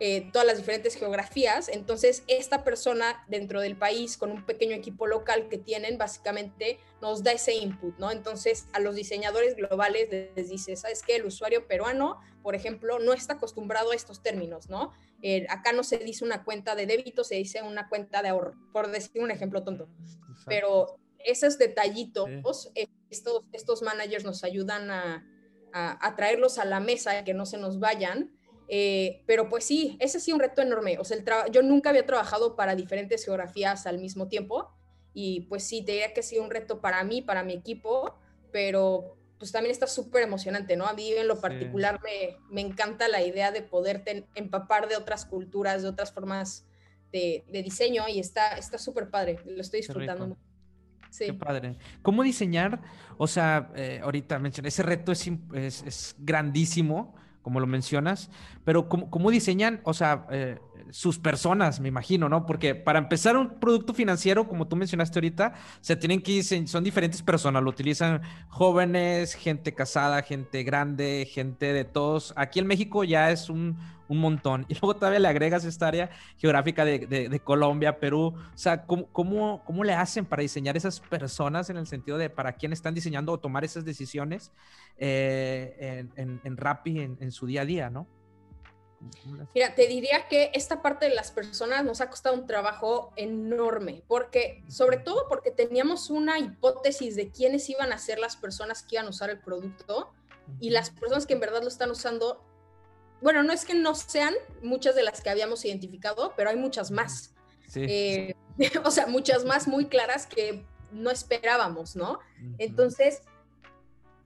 eh, todas las diferentes geografías. Entonces, esta persona dentro del país, con un pequeño equipo local que tienen, básicamente nos da ese input, ¿no? Entonces, a los diseñadores globales les dice, ¿sabes qué? El usuario peruano, por ejemplo, no está acostumbrado a estos términos, ¿no? Eh, acá no se dice una cuenta de débito, se dice una cuenta de ahorro, por decir un ejemplo tonto. Pero esos detallitos, estos, estos managers nos ayudan a, a, traerlos a la mesa, que no se nos vayan. Eh, pero pues sí, ese sí un reto enorme. O sea, el yo nunca había trabajado para diferentes geografías al mismo tiempo y pues sí, te diría que sí un reto para mí, para mi equipo, pero pues también está súper emocionante, ¿no? A mí en lo particular me, me, encanta la idea de poderte empapar de otras culturas, de otras formas de, de diseño y está súper padre, lo estoy disfrutando mucho. Sí. Qué padre. ¿Cómo diseñar? O sea, eh, ahorita mencioné, ese reto es, es, es, grandísimo, como lo mencionas, pero ¿cómo, cómo diseñan? O sea, eh, sus personas, me imagino, ¿no? Porque para empezar un producto financiero, como tú mencionaste ahorita, se tienen que son diferentes personas, lo utilizan jóvenes, gente casada, gente grande, gente de todos. Aquí en México ya es un, un montón. Y luego todavía le agregas esta área geográfica de, de, Colombia, Perú. O sea, ¿cómo, ¿cómo, cómo, le hacen para diseñar esas personas en el sentido de para quién están diseñando o tomar esas decisiones eh, en, en, en, en su día a día, ¿no? Mira, te diría que esta parte de las personas nos ha costado un trabajo enorme, porque, sobre todo porque teníamos una hipótesis de quiénes iban a ser las personas que iban a usar el producto y las personas que en verdad lo están usando, bueno, no es que no sean muchas de las que habíamos identificado, pero hay muchas más. Eh, o sea, muchas más muy claras que no esperábamos, ¿no? Entonces,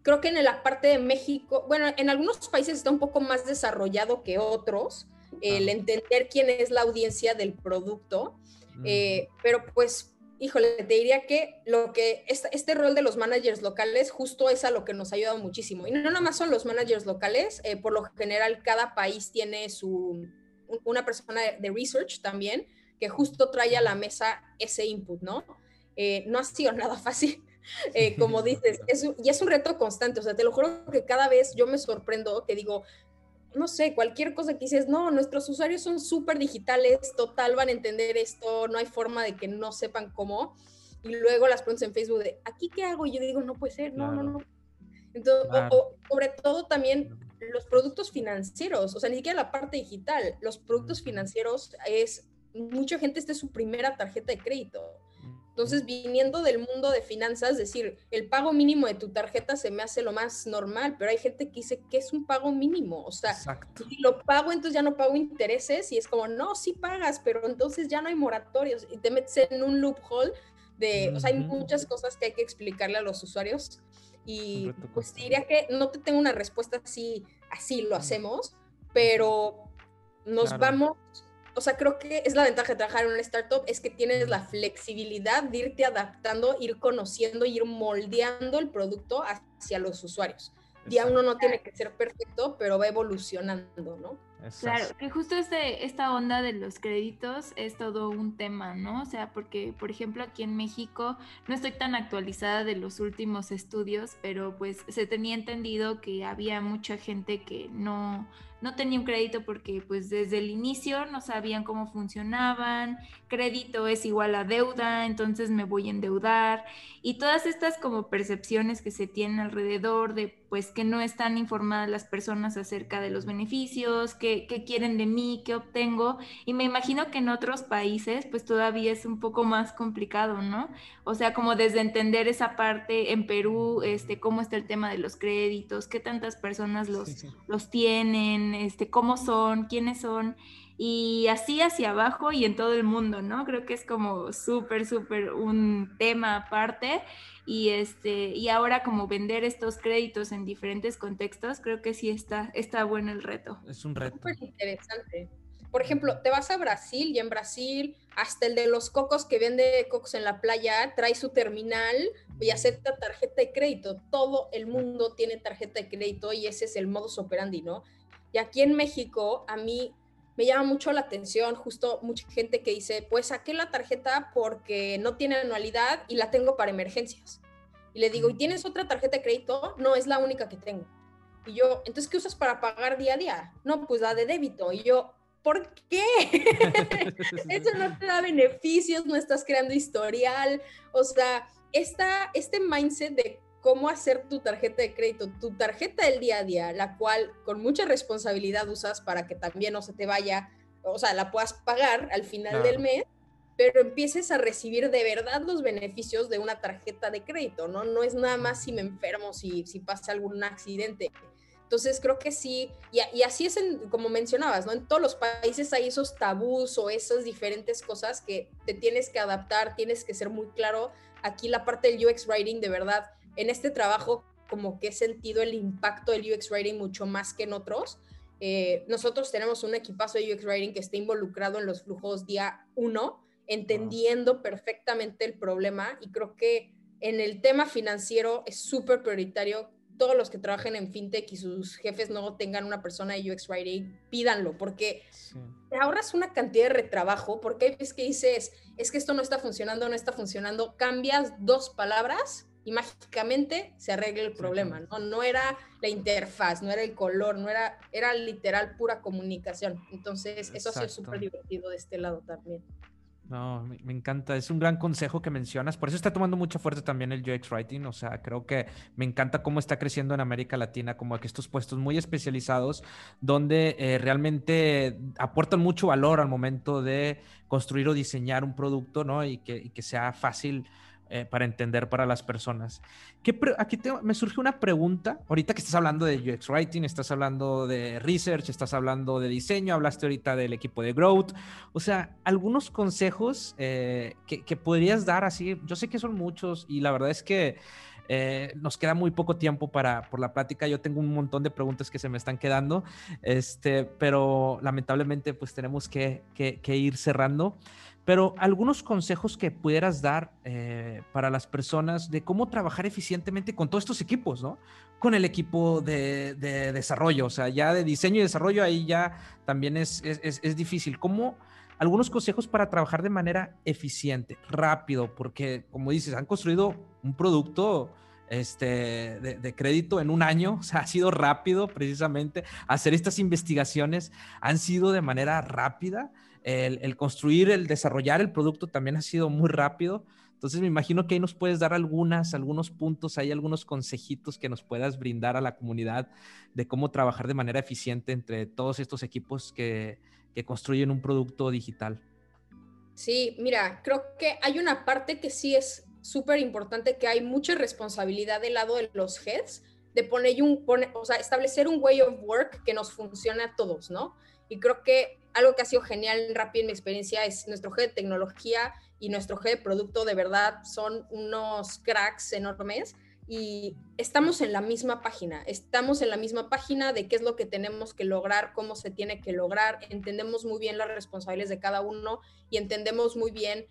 Creo que en la parte de México, bueno, en algunos países está un poco más desarrollado que otros, el entender quién es la audiencia del producto, eh, pero pues, híjole, te diría que lo que este, rol de los managers locales justo es a lo que nos ha ayudado muchísimo. Y no nada más son los managers locales, eh, por lo general cada país tiene su, una persona de, research también, que justo trae a la mesa ese input, ¿no? Eh, no ha sido nada fácil eh, como dices, es, y es un reto constante, o sea, te lo juro que cada vez yo me sorprendo que digo, no sé, cualquier cosa que dices, no, nuestros usuarios son súper digitales, total van a entender esto, no hay forma de que no sepan cómo. Y luego las preguntas en Facebook de, ¿aquí qué hago? Y yo digo, no puede ser, no, no, no. Entonces, sobre todo también los productos financieros, o sea, ni siquiera la parte digital, los productos financieros es, mucha gente, esta es su primera tarjeta de crédito. Entonces, viniendo del mundo de finanzas, decir, el pago mínimo de tu tarjeta se me hace lo más normal, pero hay gente que dice que es un pago mínimo. O sea, si lo pago, entonces ya no pago intereses y es como, no, sí pagas, pero entonces ya no hay moratorios y te metes en un loophole de, o sea, hay muchas cosas que hay que explicarle a los usuarios y pues diría que no te tengo una respuesta así, así lo hacemos, pero nos vamos o sea, creo que es la ventaja de trabajar en una startup, es que tienes la flexibilidad de irte adaptando, ir conociendo, ir moldeando el producto hacia los usuarios. Día uno no tiene que ser perfecto, pero va evolucionando, ¿no? Claro, que justo este, esta onda de los créditos es todo un tema, ¿no? O sea, porque, por ejemplo, aquí en México no estoy tan actualizada de los últimos estudios, pero pues se tenía entendido que había mucha gente que no, no tenía un crédito porque pues desde el inicio no sabían cómo funcionaban, crédito es igual a deuda, entonces me voy a endeudar y todas estas como percepciones que se tienen alrededor de pues que no están informadas las personas acerca de los beneficios, qué, qué quieren de mí, qué obtengo y me imagino que en otros países pues todavía es un poco más complicado, ¿no? O sea, como desde entender esa parte en Perú, este, cómo está el tema de los créditos, qué tantas personas los, los tienen, este, cómo son, quiénes son, y así hacia abajo y en todo el mundo, ¿no? Creo que es como súper, súper un tema aparte y este y ahora como vender estos créditos en diferentes contextos, creo que sí está, está bueno el reto. Es un reto. Súper interesante. Por ejemplo, te vas a Brasil y en Brasil hasta el de los cocos que vende cocos en la playa trae su terminal y acepta tarjeta de crédito. Todo el mundo tiene tarjeta de crédito y ese es el modus operandi, ¿no? Y aquí en México, a mí me llama mucho la atención, justo mucha gente que dice, pues saqué la tarjeta porque no tiene anualidad y la tengo para emergencias. Y le digo, ¿y tienes otra tarjeta de crédito? No, es la única que tengo. Y yo, entonces, ¿qué usas para pagar día a día? No, pues la de débito. Y yo, ¿por qué? Eso no te da beneficios, no estás creando historial. O sea, esta, este mindset de cómo hacer tu tarjeta de crédito, tu tarjeta del día a día, la cual con mucha responsabilidad usas para que también no se te vaya, o sea, la puedas pagar al final del mes, pero empieces a recibir de verdad los beneficios de una tarjeta de crédito, ¿no? No es nada más si me enfermo, si, si pasa algún accidente. Entonces creo que sí, y, así es como mencionabas, ¿no? En todos los países hay esos tabús o esas diferentes cosas que te tienes que adaptar, tienes que ser muy claro. Aquí la parte del UX Writing, de verdad, en este trabajo como que he sentido el impacto del UX Writing mucho más que en otros. Eh, nosotros tenemos un equipazo de UX Writing que está involucrado en los flujos día uno, entendiendo perfectamente el problema y creo que en el tema financiero es súper prioritario todos los que trabajen en fintech y sus jefes no tengan una persona de UX Writing, pídanlo, porque te ahorras una cantidad de retrabajo, porque hay veces que dices, es que esto no está funcionando, no está funcionando, cambias dos palabras y mágicamente se arregla el problema, ¿no? No era la interfaz, no era el color, no era, era literal pura comunicación. Entonces, eso ha sido súper divertido de este lado también. No, me, encanta. Es un gran consejo que mencionas. Por eso está tomando mucha fuerza también el UX Writing. O sea, creo que me encanta cómo está creciendo en América Latina, como que estos puestos muy especializados, donde eh, realmente aportan mucho valor al momento de construir o diseñar un producto, ¿no? Y que, y que sea fácil eh, para entender para las personas. aquí me surge una pregunta, ahorita que estás hablando de UX Writing, estás hablando de Research, estás hablando de diseño, hablaste ahorita del equipo de Growth, o sea, algunos consejos eh, que, podrías dar así, yo sé que son muchos y la verdad es que... Eh, nos queda muy poco tiempo para por la plática. Yo tengo un montón de preguntas que se me están quedando, este, pero lamentablemente pues tenemos que, que ir cerrando pero algunos consejos que pudieras dar eh, para las personas de cómo trabajar eficientemente con todos estos equipos, ¿no? Con el equipo de, desarrollo, o sea, ya de diseño y desarrollo ahí ya también es, es, difícil. ¿Cómo algunos consejos para trabajar de manera eficiente, rápido? Porque, como dices, han construido un producto este, de, de, crédito en un año, o sea, ha sido rápido precisamente. Hacer estas investigaciones han sido de manera rápida el, construir, el desarrollar el producto también ha sido muy rápido. Entonces me imagino que ahí nos puedes dar algunas, algunos puntos, hay algunos consejitos que nos puedas brindar a la comunidad de cómo trabajar de manera eficiente entre todos estos equipos que, que construyen un producto digital. Sí, mira, creo que hay una parte que sí es súper importante, que hay mucha responsabilidad del lado de los heads, de poner un, o sea, establecer un way of work que nos funcione a todos, ¿no? Y creo que algo que ha sido genial, rápido en mi experiencia, es nuestro G de tecnología y nuestro G de producto, de verdad, son unos cracks enormes y estamos en la misma página, estamos en la misma página de qué es lo que tenemos que lograr, cómo se tiene que lograr, entendemos muy bien las responsabilidades de cada uno y entendemos muy bien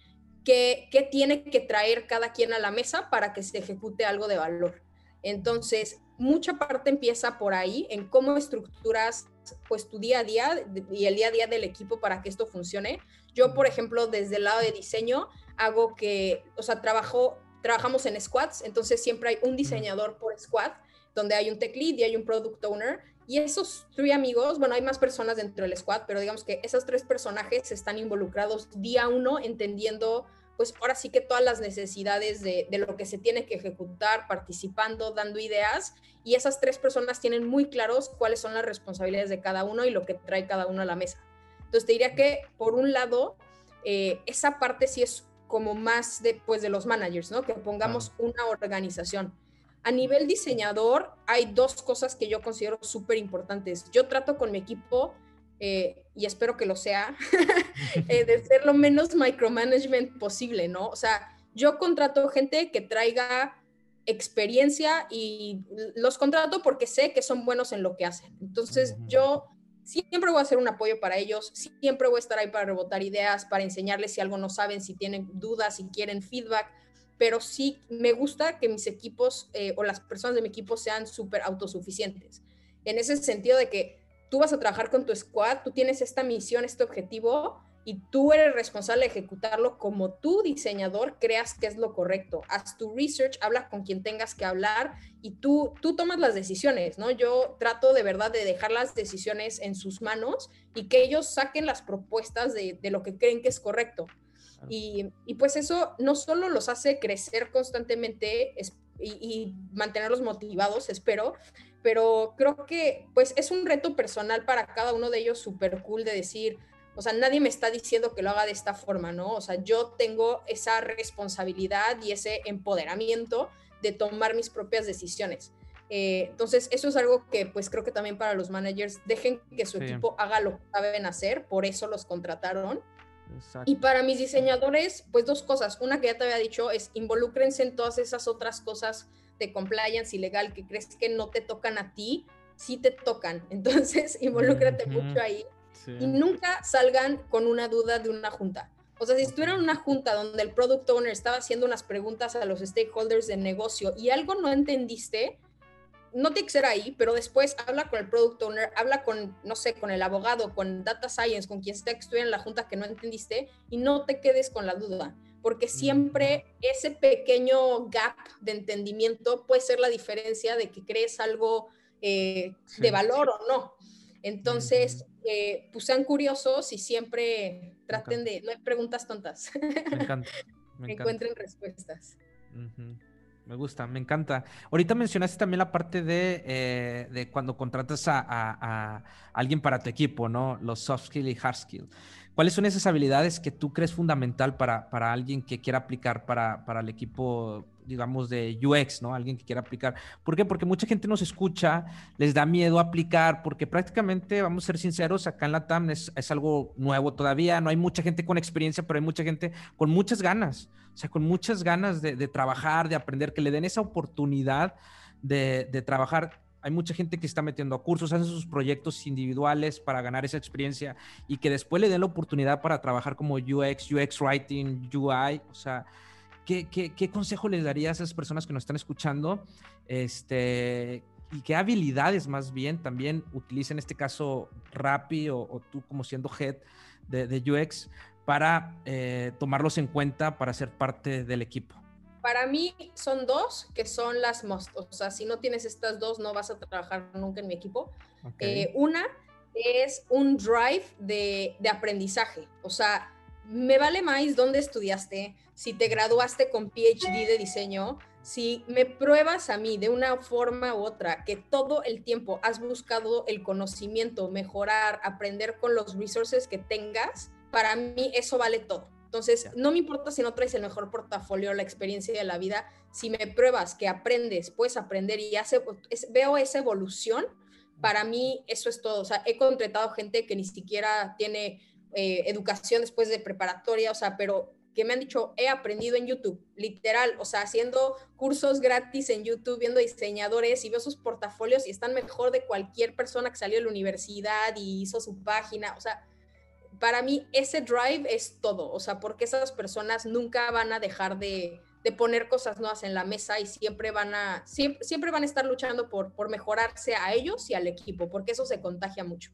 qué, qué tiene que traer cada quien a la mesa para que se ejecute algo de valor. Entonces, mucha parte empieza por ahí, en cómo estructuras pues tu día a día y el día a día del equipo para que esto funcione. Yo, por ejemplo, desde el lado de diseño, hago que, o sea, trabajo, trabajamos en squads, entonces siempre hay un diseñador por squad, donde hay un tech lead y hay un product owner, y esos tres amigos, bueno, hay más personas dentro del squad, pero digamos que esos tres personajes están involucrados día uno, entendiendo pues ahora sí que todas las necesidades de, lo que se tiene que ejecutar, participando, dando ideas, y esas tres personas tienen muy claros cuáles son las responsabilidades de cada uno y lo que trae cada uno a la mesa. Entonces te diría que, por un lado, eh, esa parte sí es como más de, pues, de los managers, ¿no? Que pongamos una organización. A nivel diseñador, hay dos cosas que yo considero súper importantes. Yo trato con mi equipo eh, y espero que lo sea, eh, de ser lo menos micromanagement posible, ¿no? O sea, yo contrato gente que traiga experiencia y los contrato porque sé que son buenos en lo que hacen. Entonces, yo siempre voy a hacer un apoyo para ellos, siempre voy a estar ahí para rebotar ideas, para enseñarles si algo no saben, si tienen dudas, si quieren feedback, pero sí me gusta que mis equipos eh, o las personas de mi equipo sean súper autosuficientes. En ese sentido de que tú vas a trabajar con tu squad, tú tienes esta misión, este objetivo, y tú eres responsable de ejecutarlo como tu diseñador creas que es lo correcto. Haz tu research, habla con quien tengas que hablar y tú, tú tomas las decisiones, ¿no? Yo trato de verdad de dejar las decisiones en sus manos y que ellos saquen las propuestas de, lo que creen que es correcto. Y, pues eso no solo los hace crecer constantemente y, y mantenerlos motivados, espero, pero creo que pues es un reto personal para cada uno de ellos súper cool de decir, o sea, nadie me está diciendo que lo haga de esta forma, ¿no? O sea, yo tengo esa responsabilidad y ese empoderamiento de tomar mis propias decisiones. Eh, entonces, eso es algo que pues creo que también para los managers, dejen que su equipo haga lo que saben hacer, por eso los contrataron. Y para mis diseñadores, pues dos cosas. Una que ya te había dicho es involúcrense en todas esas otras cosas de compliance ilegal que crees que no te tocan a ti, sí te tocan. Entonces, involúcrate mucho ahí y nunca salgan con una duda de una junta. O sea, si estuvieran en una junta donde el product owner estaba haciendo unas preguntas a los stakeholders del negocio y algo no entendiste, no tiene que ser ahí, pero después habla con el product owner, habla con, no sé, con el abogado, con data science, con quien sea que estuviera en la junta que no entendiste y no te quedes con la duda, porque siempre ese pequeño gap de entendimiento puede ser la diferencia de que crees algo eh, de valor o no. Entonces, eh, pues sean curiosos y siempre traten de, no hay preguntas tontas. Me encanta. Encuentren respuestas. Me gusta, me encanta. Ahorita mencionaste también la parte de, eh, cuando contratas a, alguien para tu equipo, ¿no? Los soft skill y hard skill. ¿Cuáles son esas habilidades que tú crees fundamental para, para alguien que quiera aplicar para, para el equipo digamos, de UX, ¿no? Alguien que quiera aplicar. ¿Por qué? Porque mucha gente nos escucha, les da miedo aplicar, porque prácticamente, vamos a ser sinceros, acá en la TAM es, es algo nuevo todavía, no hay mucha gente con experiencia, pero hay mucha gente con muchas ganas, o sea, con muchas ganas de, de trabajar, de aprender, que le den esa oportunidad de, de trabajar hay mucha gente que está metiendo a cursos, hacen sus proyectos individuales para ganar esa experiencia y que después le den la oportunidad para trabajar como UX, UX Writing, UI, o sea, ¿qué, consejo les darías a esas personas que nos están escuchando? Este, y qué habilidades más bien también utilicen en este caso Rappi o, tú como siendo head de, UX para eh, tomarlos en cuenta para ser parte del equipo? Para mí son dos que son las most, o sea, si no tienes estas dos no vas a trabajar nunca en mi equipo. Eh, una es un drive de, de aprendizaje, o sea, me vale más dónde estudiaste, si te graduaste con PhD de diseño, si me pruebas a mí de una forma u otra que todo el tiempo has buscado el conocimiento, mejorar, aprender con los resources que tengas, para mí eso vale todo. Entonces, no me importa si no traes el mejor portafolio, la experiencia de la vida, si me pruebas que aprendes, puedes aprender y hace, veo esa evolución, para mí eso es todo. O sea, he contratado gente que ni siquiera tiene eh, educación después de preparatoria, o sea, pero que me han dicho, he aprendido en YouTube, literal, o sea, haciendo cursos gratis en YouTube, viendo diseñadores y veo sus portafolios y están mejor de cualquier persona que salió de la universidad y hizo su página, o sea, para mí ese drive es todo, o sea, porque esas personas nunca van a dejar de, poner cosas nuevas en la mesa y siempre van a, siempre, van a estar luchando por, por mejorarse a ellos y al equipo, porque eso se contagia mucho.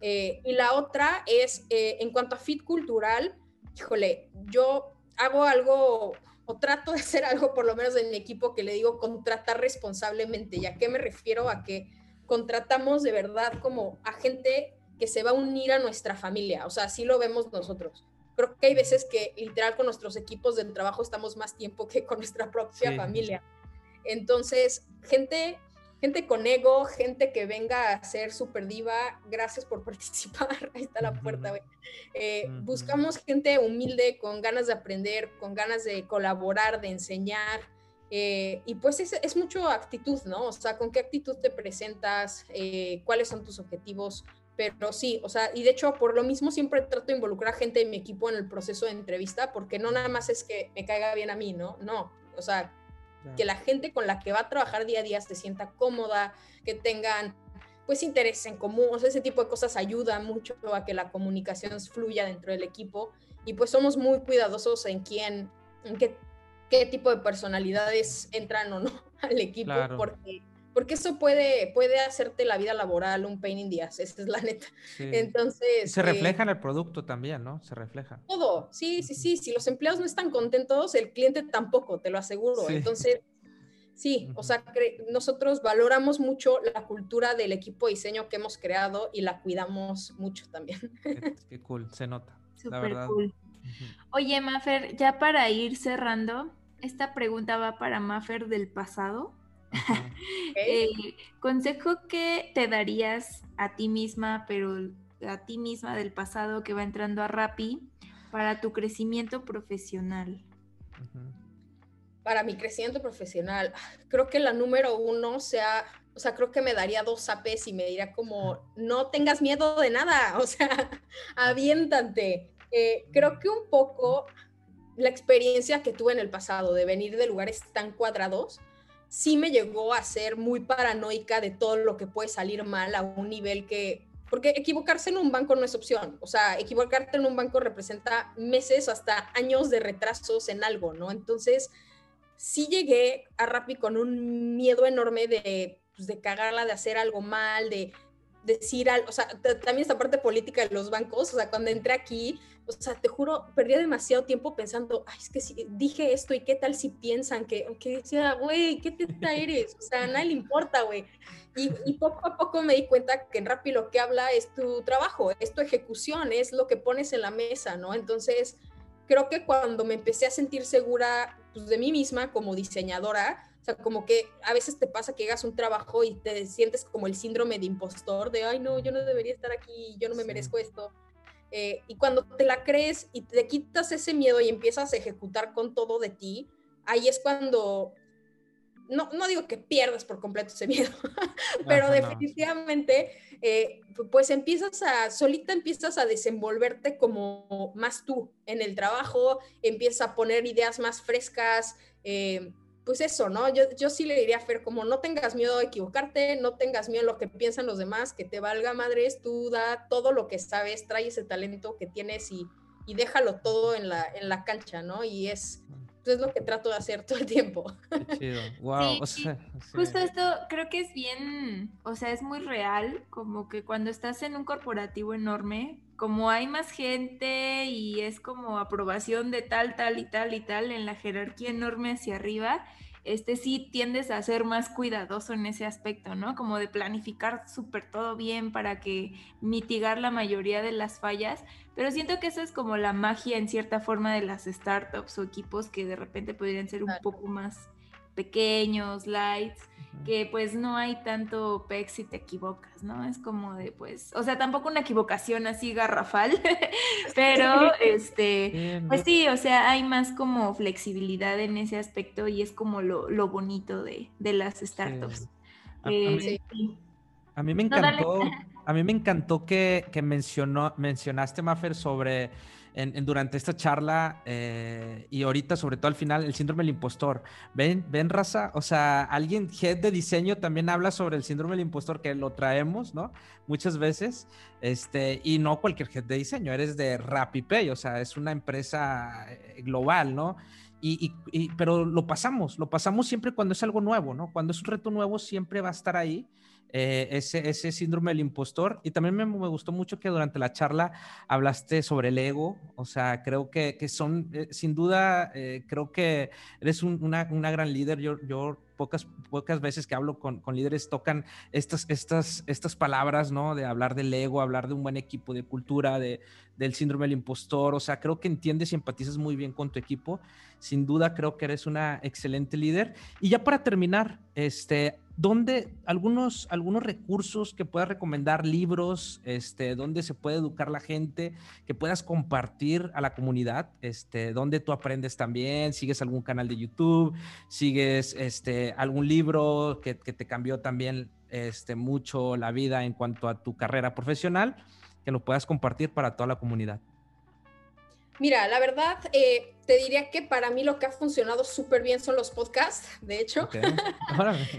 Eh, y la otra es, eh, en cuanto a fit cultural, híjole, yo hago algo o trato de hacer algo por lo menos en mi equipo que le digo contratar responsablemente. ¿Y a qué me refiero? A que contratamos de verdad como a gente que se va a unir a nuestra familia. O sea, así lo vemos nosotros. Creo que hay veces que literal con nuestros equipos de trabajo estamos más tiempo que con nuestra propia familia. Entonces, gente gente con ego, gente que venga a ser super diva, gracias por participar, ahí está la puerta. Eh, buscamos gente humilde, con ganas de aprender, con ganas de colaborar, de enseñar. Eh, y pues es, es, mucho actitud, ¿no? O sea, con qué actitud te presentas, eh, cuáles son tus objetivos. Pero sí, o sea, y de hecho por lo mismo siempre trato de involucrar a gente de mi equipo en el proceso de entrevista, porque no nada más es que me caiga bien a mí, ¿no? No, o sea, que la gente con la que va a trabajar día a día se sienta cómoda, que tengan pues interés en común, o sea, ese tipo de cosas ayuda mucho a que la comunicación fluya dentro del equipo y pues somos muy cuidadosos en quién, en qué, qué tipo de personalidades entran o no al equipo, porque porque eso puede, puede hacerte la vida laboral un pain in the ass, esa es la neta. Entonces... Se eh, refleja en el producto también, ¿no? Se refleja. Todo, sí, sí, sí. Si los empleados no están contentos, el cliente tampoco, te lo aseguro. Entonces, sí, o sea, nosotros valoramos mucho la cultura del equipo de diseño que hemos creado y la cuidamos mucho también. Qué, cool, se nota. Súper cool. Oye, Mafer, ya para ir cerrando, esta pregunta va para Mafer del pasado. Eh, consejo que te darías a ti misma, pero a ti misma del pasado que va entrando a Rappi para tu crecimiento profesional. Para mi crecimiento profesional, creo que la número uno sea, o sea, creo que me daría dos apes y me diría como, no tengas miedo de nada, o sea, aviéntate. Eh, creo que un poco la experiencia que tuve en el pasado de venir de lugares tan cuadrados, sí me llegó a ser muy paranoica de todo lo que puede salir mal a un nivel que, porque equivocarse en un banco no es opción, o sea, equivocarte en un banco representa meses hasta años de retrasos en algo, ¿no? Entonces, sí llegué a Rappi con un miedo enorme de, pues, de cagarla, de hacer algo mal, de decir algo, o sea, también esta parte política de los bancos, o sea, cuando entré aquí, o sea, te juro, perdía demasiado tiempo pensando, ay, es que si dije esto y qué tal si piensan que, que decía, güey, ¿qué teta eres? O sea, a nadie le importa, güey. Y, y, poco a poco me di cuenta que en Rappi lo que habla es tu trabajo, es tu ejecución, es lo que pones en la mesa, ¿no? Entonces, creo que cuando me empecé a sentir segura pues, de mí misma como diseñadora, o sea, como que a veces te pasa que hagas un trabajo y te sientes como el síndrome de impostor, de, ay, no, yo no debería estar aquí, yo no me merezco esto. Eh, y cuando te la crees y te quitas ese miedo y empiezas a ejecutar con todo de ti, ahí es cuando, no, no digo que pierdas por completo ese miedo, pero definitivamente, eh, pues empiezas a, solita empiezas a desenvolverte como más tú en el trabajo, empiezas a poner ideas más frescas. Eh, pues eso, ¿no? Yo, yo sí le diría a Fer, como no tengas miedo de equivocarte, no tengas miedo de lo que piensan los demás, que te valga madres, tú da todo lo que sabes, trae ese talento que tienes y, y déjalo todo en la, en la cancha, ¿no? Y es, es lo que trato de hacer todo el tiempo. Qué chido, wow. Justo esto creo que es bien, o sea, es muy real, como que cuando estás en un corporativo enorme, como hay más gente y es como aprobación de tal, tal y tal y tal en la jerarquía enorme hacia arriba, este sí tiendes a ser más cuidadoso en ese aspecto, ¿no? Como de planificar súper todo bien para que mitigar la mayoría de las fallas, pero siento que eso es como la magia en cierta forma de las startups o equipos que de repente podrían ser un poco más pequeños, lights, que pues no hay tanto pex si te equivocas, ¿no? Es como de pues, o sea, tampoco una equivocación así garrafal, pero este, pues sí, o sea, hay más como flexibilidad en ese aspecto y es como lo, bonito de, las startups. Eh, a, mí me encantó, a mí me encantó que, que mencionó, mencionaste, Maffer, sobre en, durante esta charla eh, y ahorita, sobre todo al final, el síndrome del impostor. ¿Ven, ven, raza? O sea, alguien, head de diseño, también habla sobre el síndrome del impostor, que lo traemos, ¿no? Muchas veces. Este, y no cualquier head de diseño, eres de RappiPay, o sea, es una empresa eh, global, ¿no? Y, y, pero lo pasamos, lo pasamos siempre cuando es algo nuevo, ¿no? Cuando es un reto nuevo, siempre va a estar ahí. Eh, ese, ese, síndrome del impostor. Y también me, me, gustó mucho que durante la charla hablaste sobre el ego. O sea, creo que, que son, eh, sin duda, eh, creo que eres una, una, gran líder. Yo, yo pocas, pocas veces que hablo con, con, líderes tocan estas, estas, estas palabras, ¿no? De hablar del ego, hablar de un buen equipo, de cultura, de, del síndrome del impostor. O sea, creo que entiendes y empatizas muy bien con tu equipo. Sin duda, creo que eres una excelente líder. Y ya para terminar, este, ¿dónde algunos, algunos recursos que puedas recomendar, libros, este, donde se puede educar la gente, que puedas compartir a la comunidad, este, donde tú aprendes también, sigues algún canal de YouTube, sigues este, algún libro que, que te cambió también este, mucho la vida en cuanto a tu carrera profesional, que lo puedas compartir para toda la comunidad. Mira, la verdad, eh, te diría que para mí lo que ha funcionado súper bien son los podcasts, de hecho.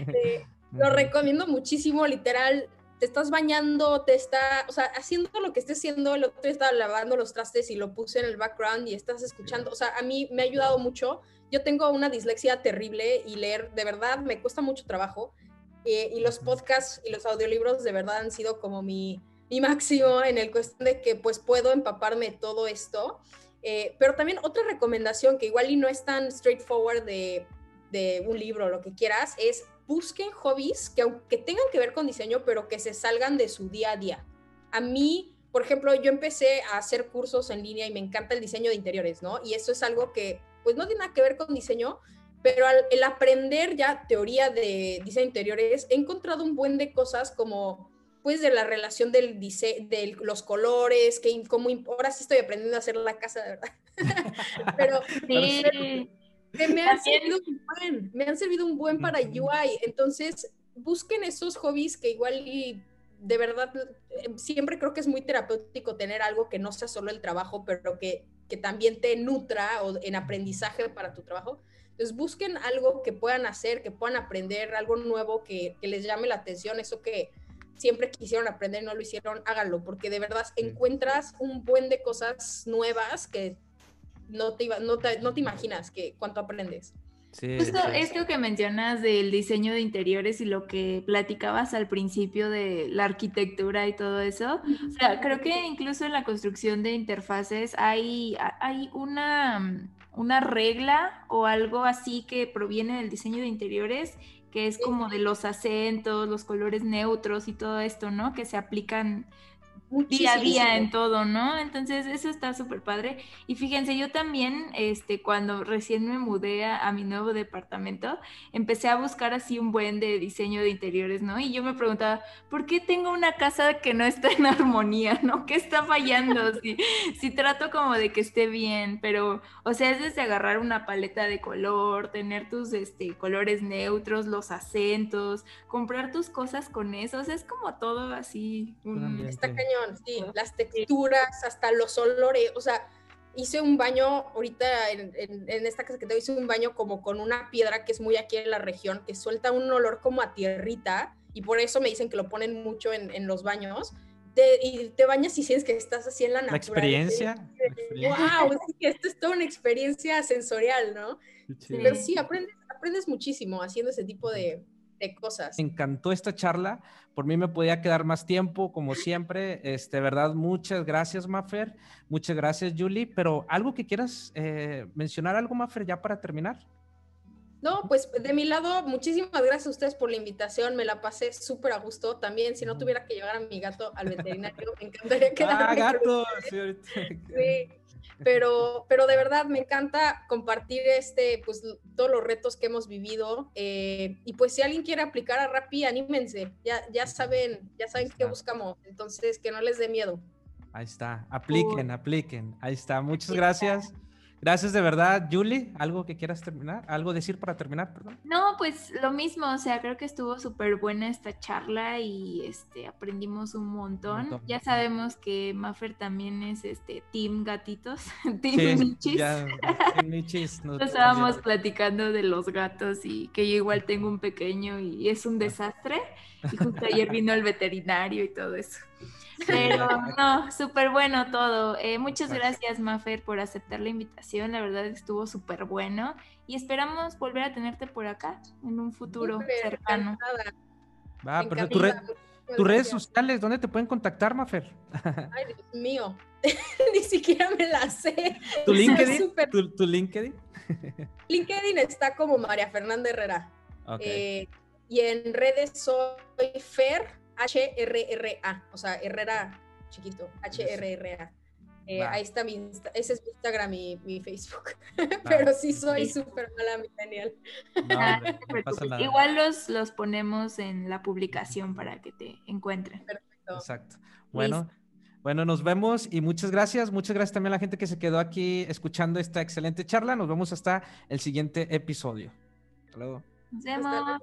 Eh, lo recomiendo muchísimo, literal. Te estás bañando, te está, o sea, haciendo lo que estés haciendo. El otro día estaba lavando los trastes y lo puse en el background y estás escuchando. O sea, a mí me ha ayudado mucho. Yo tengo una dislexia terrible y leer, de verdad, me cuesta mucho trabajo eh, y los podcasts y los audiolibros de verdad han sido como mi, mi máximo en el cuestión de que pues puedo empaparme todo esto. Eh, pero también otra recomendación que igual y no es tan straightforward de, de un libro o lo que quieras es busquen hobbies que aunque tengan que ver con diseño, pero que se salgan de su día a día. A mí, por ejemplo, yo empecé a hacer cursos en línea y me encanta el diseño de interiores, ¿no? Y eso es algo que pues no tiene nada que ver con diseño, pero al, el aprender ya teoría de diseño interiores, he encontrado un buen de cosas como pues de la relación del diseño, de los colores, que como ahora sí estoy aprendiendo a hacer la casa, de verdad. pero, sí me han, servido un buen, me han servido un buen para UI. Entonces, busquen esos hobbies que igual y de verdad eh, siempre creo que es muy terapéutico tener algo que no sea solo el trabajo, pero que, que también te nutra o en aprendizaje para tu trabajo. Entonces busquen algo que puedan hacer, que puedan aprender, algo nuevo que, que les llame la atención, eso que siempre quisieron aprender y no lo hicieron, háganlo, porque de verdad encuentras un buen de cosas nuevas que no te, no te, imaginas que cuánto aprendes. Justo esto que mencionas del diseño de interiores y lo que platicabas al principio de la arquitectura y todo eso, o sea, creo que incluso en la construcción de interfaces hay, hay una, una regla o algo así que proviene del diseño de interiores que es como de los acentos, los colores neutros y todo esto, ¿no? Que se aplican día a día en todo, ¿no? Entonces eso está súper padre. Y fíjense, yo también, este, cuando recién me mudé a, mi nuevo departamento, empecé a buscar así un buen de diseño de interiores, ¿no? Y yo me preguntaba, ¿por qué tengo una casa que no está en armonía, ¿no? ¿Qué está fallando? Si, si trato como de que esté bien, pero, o sea, es desde agarrar una paleta de color, tener tus este, colores neutros, los acentos, comprar tus cosas con eso, o sea, es como todo así. Está cañón sí, las texturas, hasta los olores, o sea, hice un baño ahorita en, esta casa que te hice un baño como con una piedra que es muy aquí en la región, que suelta un olor como a tierrita, y por eso me dicen que lo ponen mucho en, los baños. y te bañas y sientes que estás así en la naturaleza. La experiencia. Wow, es que esto es toda una experiencia sensorial, ¿no? Pero sí, aprendes, aprendes muchísimo haciendo ese tipo de, cosas. Me encantó esta charla. Por mí me podía quedar más tiempo, como siempre. Este, verdad, muchas gracias, Mafer. Muchas gracias, Julie. Pero algo que quieras eh, mencionar, algo, Mafer, ya para terminar. No, pues de mi lado, muchísimas gracias a ustedes por la invitación. Me la pasé súper a gusto. También, si no tuviera que llevar a mi gato al veterinario, me encantaría ah, quedarme. Ah, gato, sí, sí pero, pero de verdad me encanta compartir este, pues todos los retos que hemos vivido eh, y pues si alguien quiere aplicar a Rappi, anímense, ya, ya saben, ya saben qué buscamos, entonces que no les dé miedo. Ahí está, apliquen, apliquen, ahí está, muchas gracias. Gracias de verdad, Julie. ¿Algo que quieras terminar? ¿Algo decir para terminar? Perdón. No, pues lo mismo, o sea, creo que estuvo súper buena esta charla y este aprendimos un montón. Ya sabemos que Maffer también es este Team Gatitos, Team Michis. Ya, Michis estábamos platicando de los gatos y que yo igual tengo un pequeño y es un desastre. Y justo ayer vino el veterinario y todo eso. Pero no, súper bueno todo. Eh, muchas gracias, Mafer, por aceptar la invitación. La verdad estuvo súper bueno. Y esperamos volver a tenerte por acá en un futuro cercano. Va, pero tus redes sociales, ¿dónde te pueden contactar, Mafer? Ay, Dios mío. Ni siquiera me la sé. ¿Tu LinkedIn? ¿Tu, LinkedIn? LinkedIn está como María Fernanda Herrera. Eh, y en redes soy Fer HRRA, o sea, Herrera chiquito, HRRA. Eh, ahí está mi, ese es mi Instagram y mi Facebook. Pero sí soy súper mala millennial. Igual los, los ponemos en la publicación para que te encuentren. Perfecto. Exacto. Bueno. Bueno, nos vemos y muchas gracias. Muchas gracias también a la gente que se quedó aquí escuchando esta excelente charla. Nos vemos hasta el siguiente episodio. Hasta luego. Nos vemos.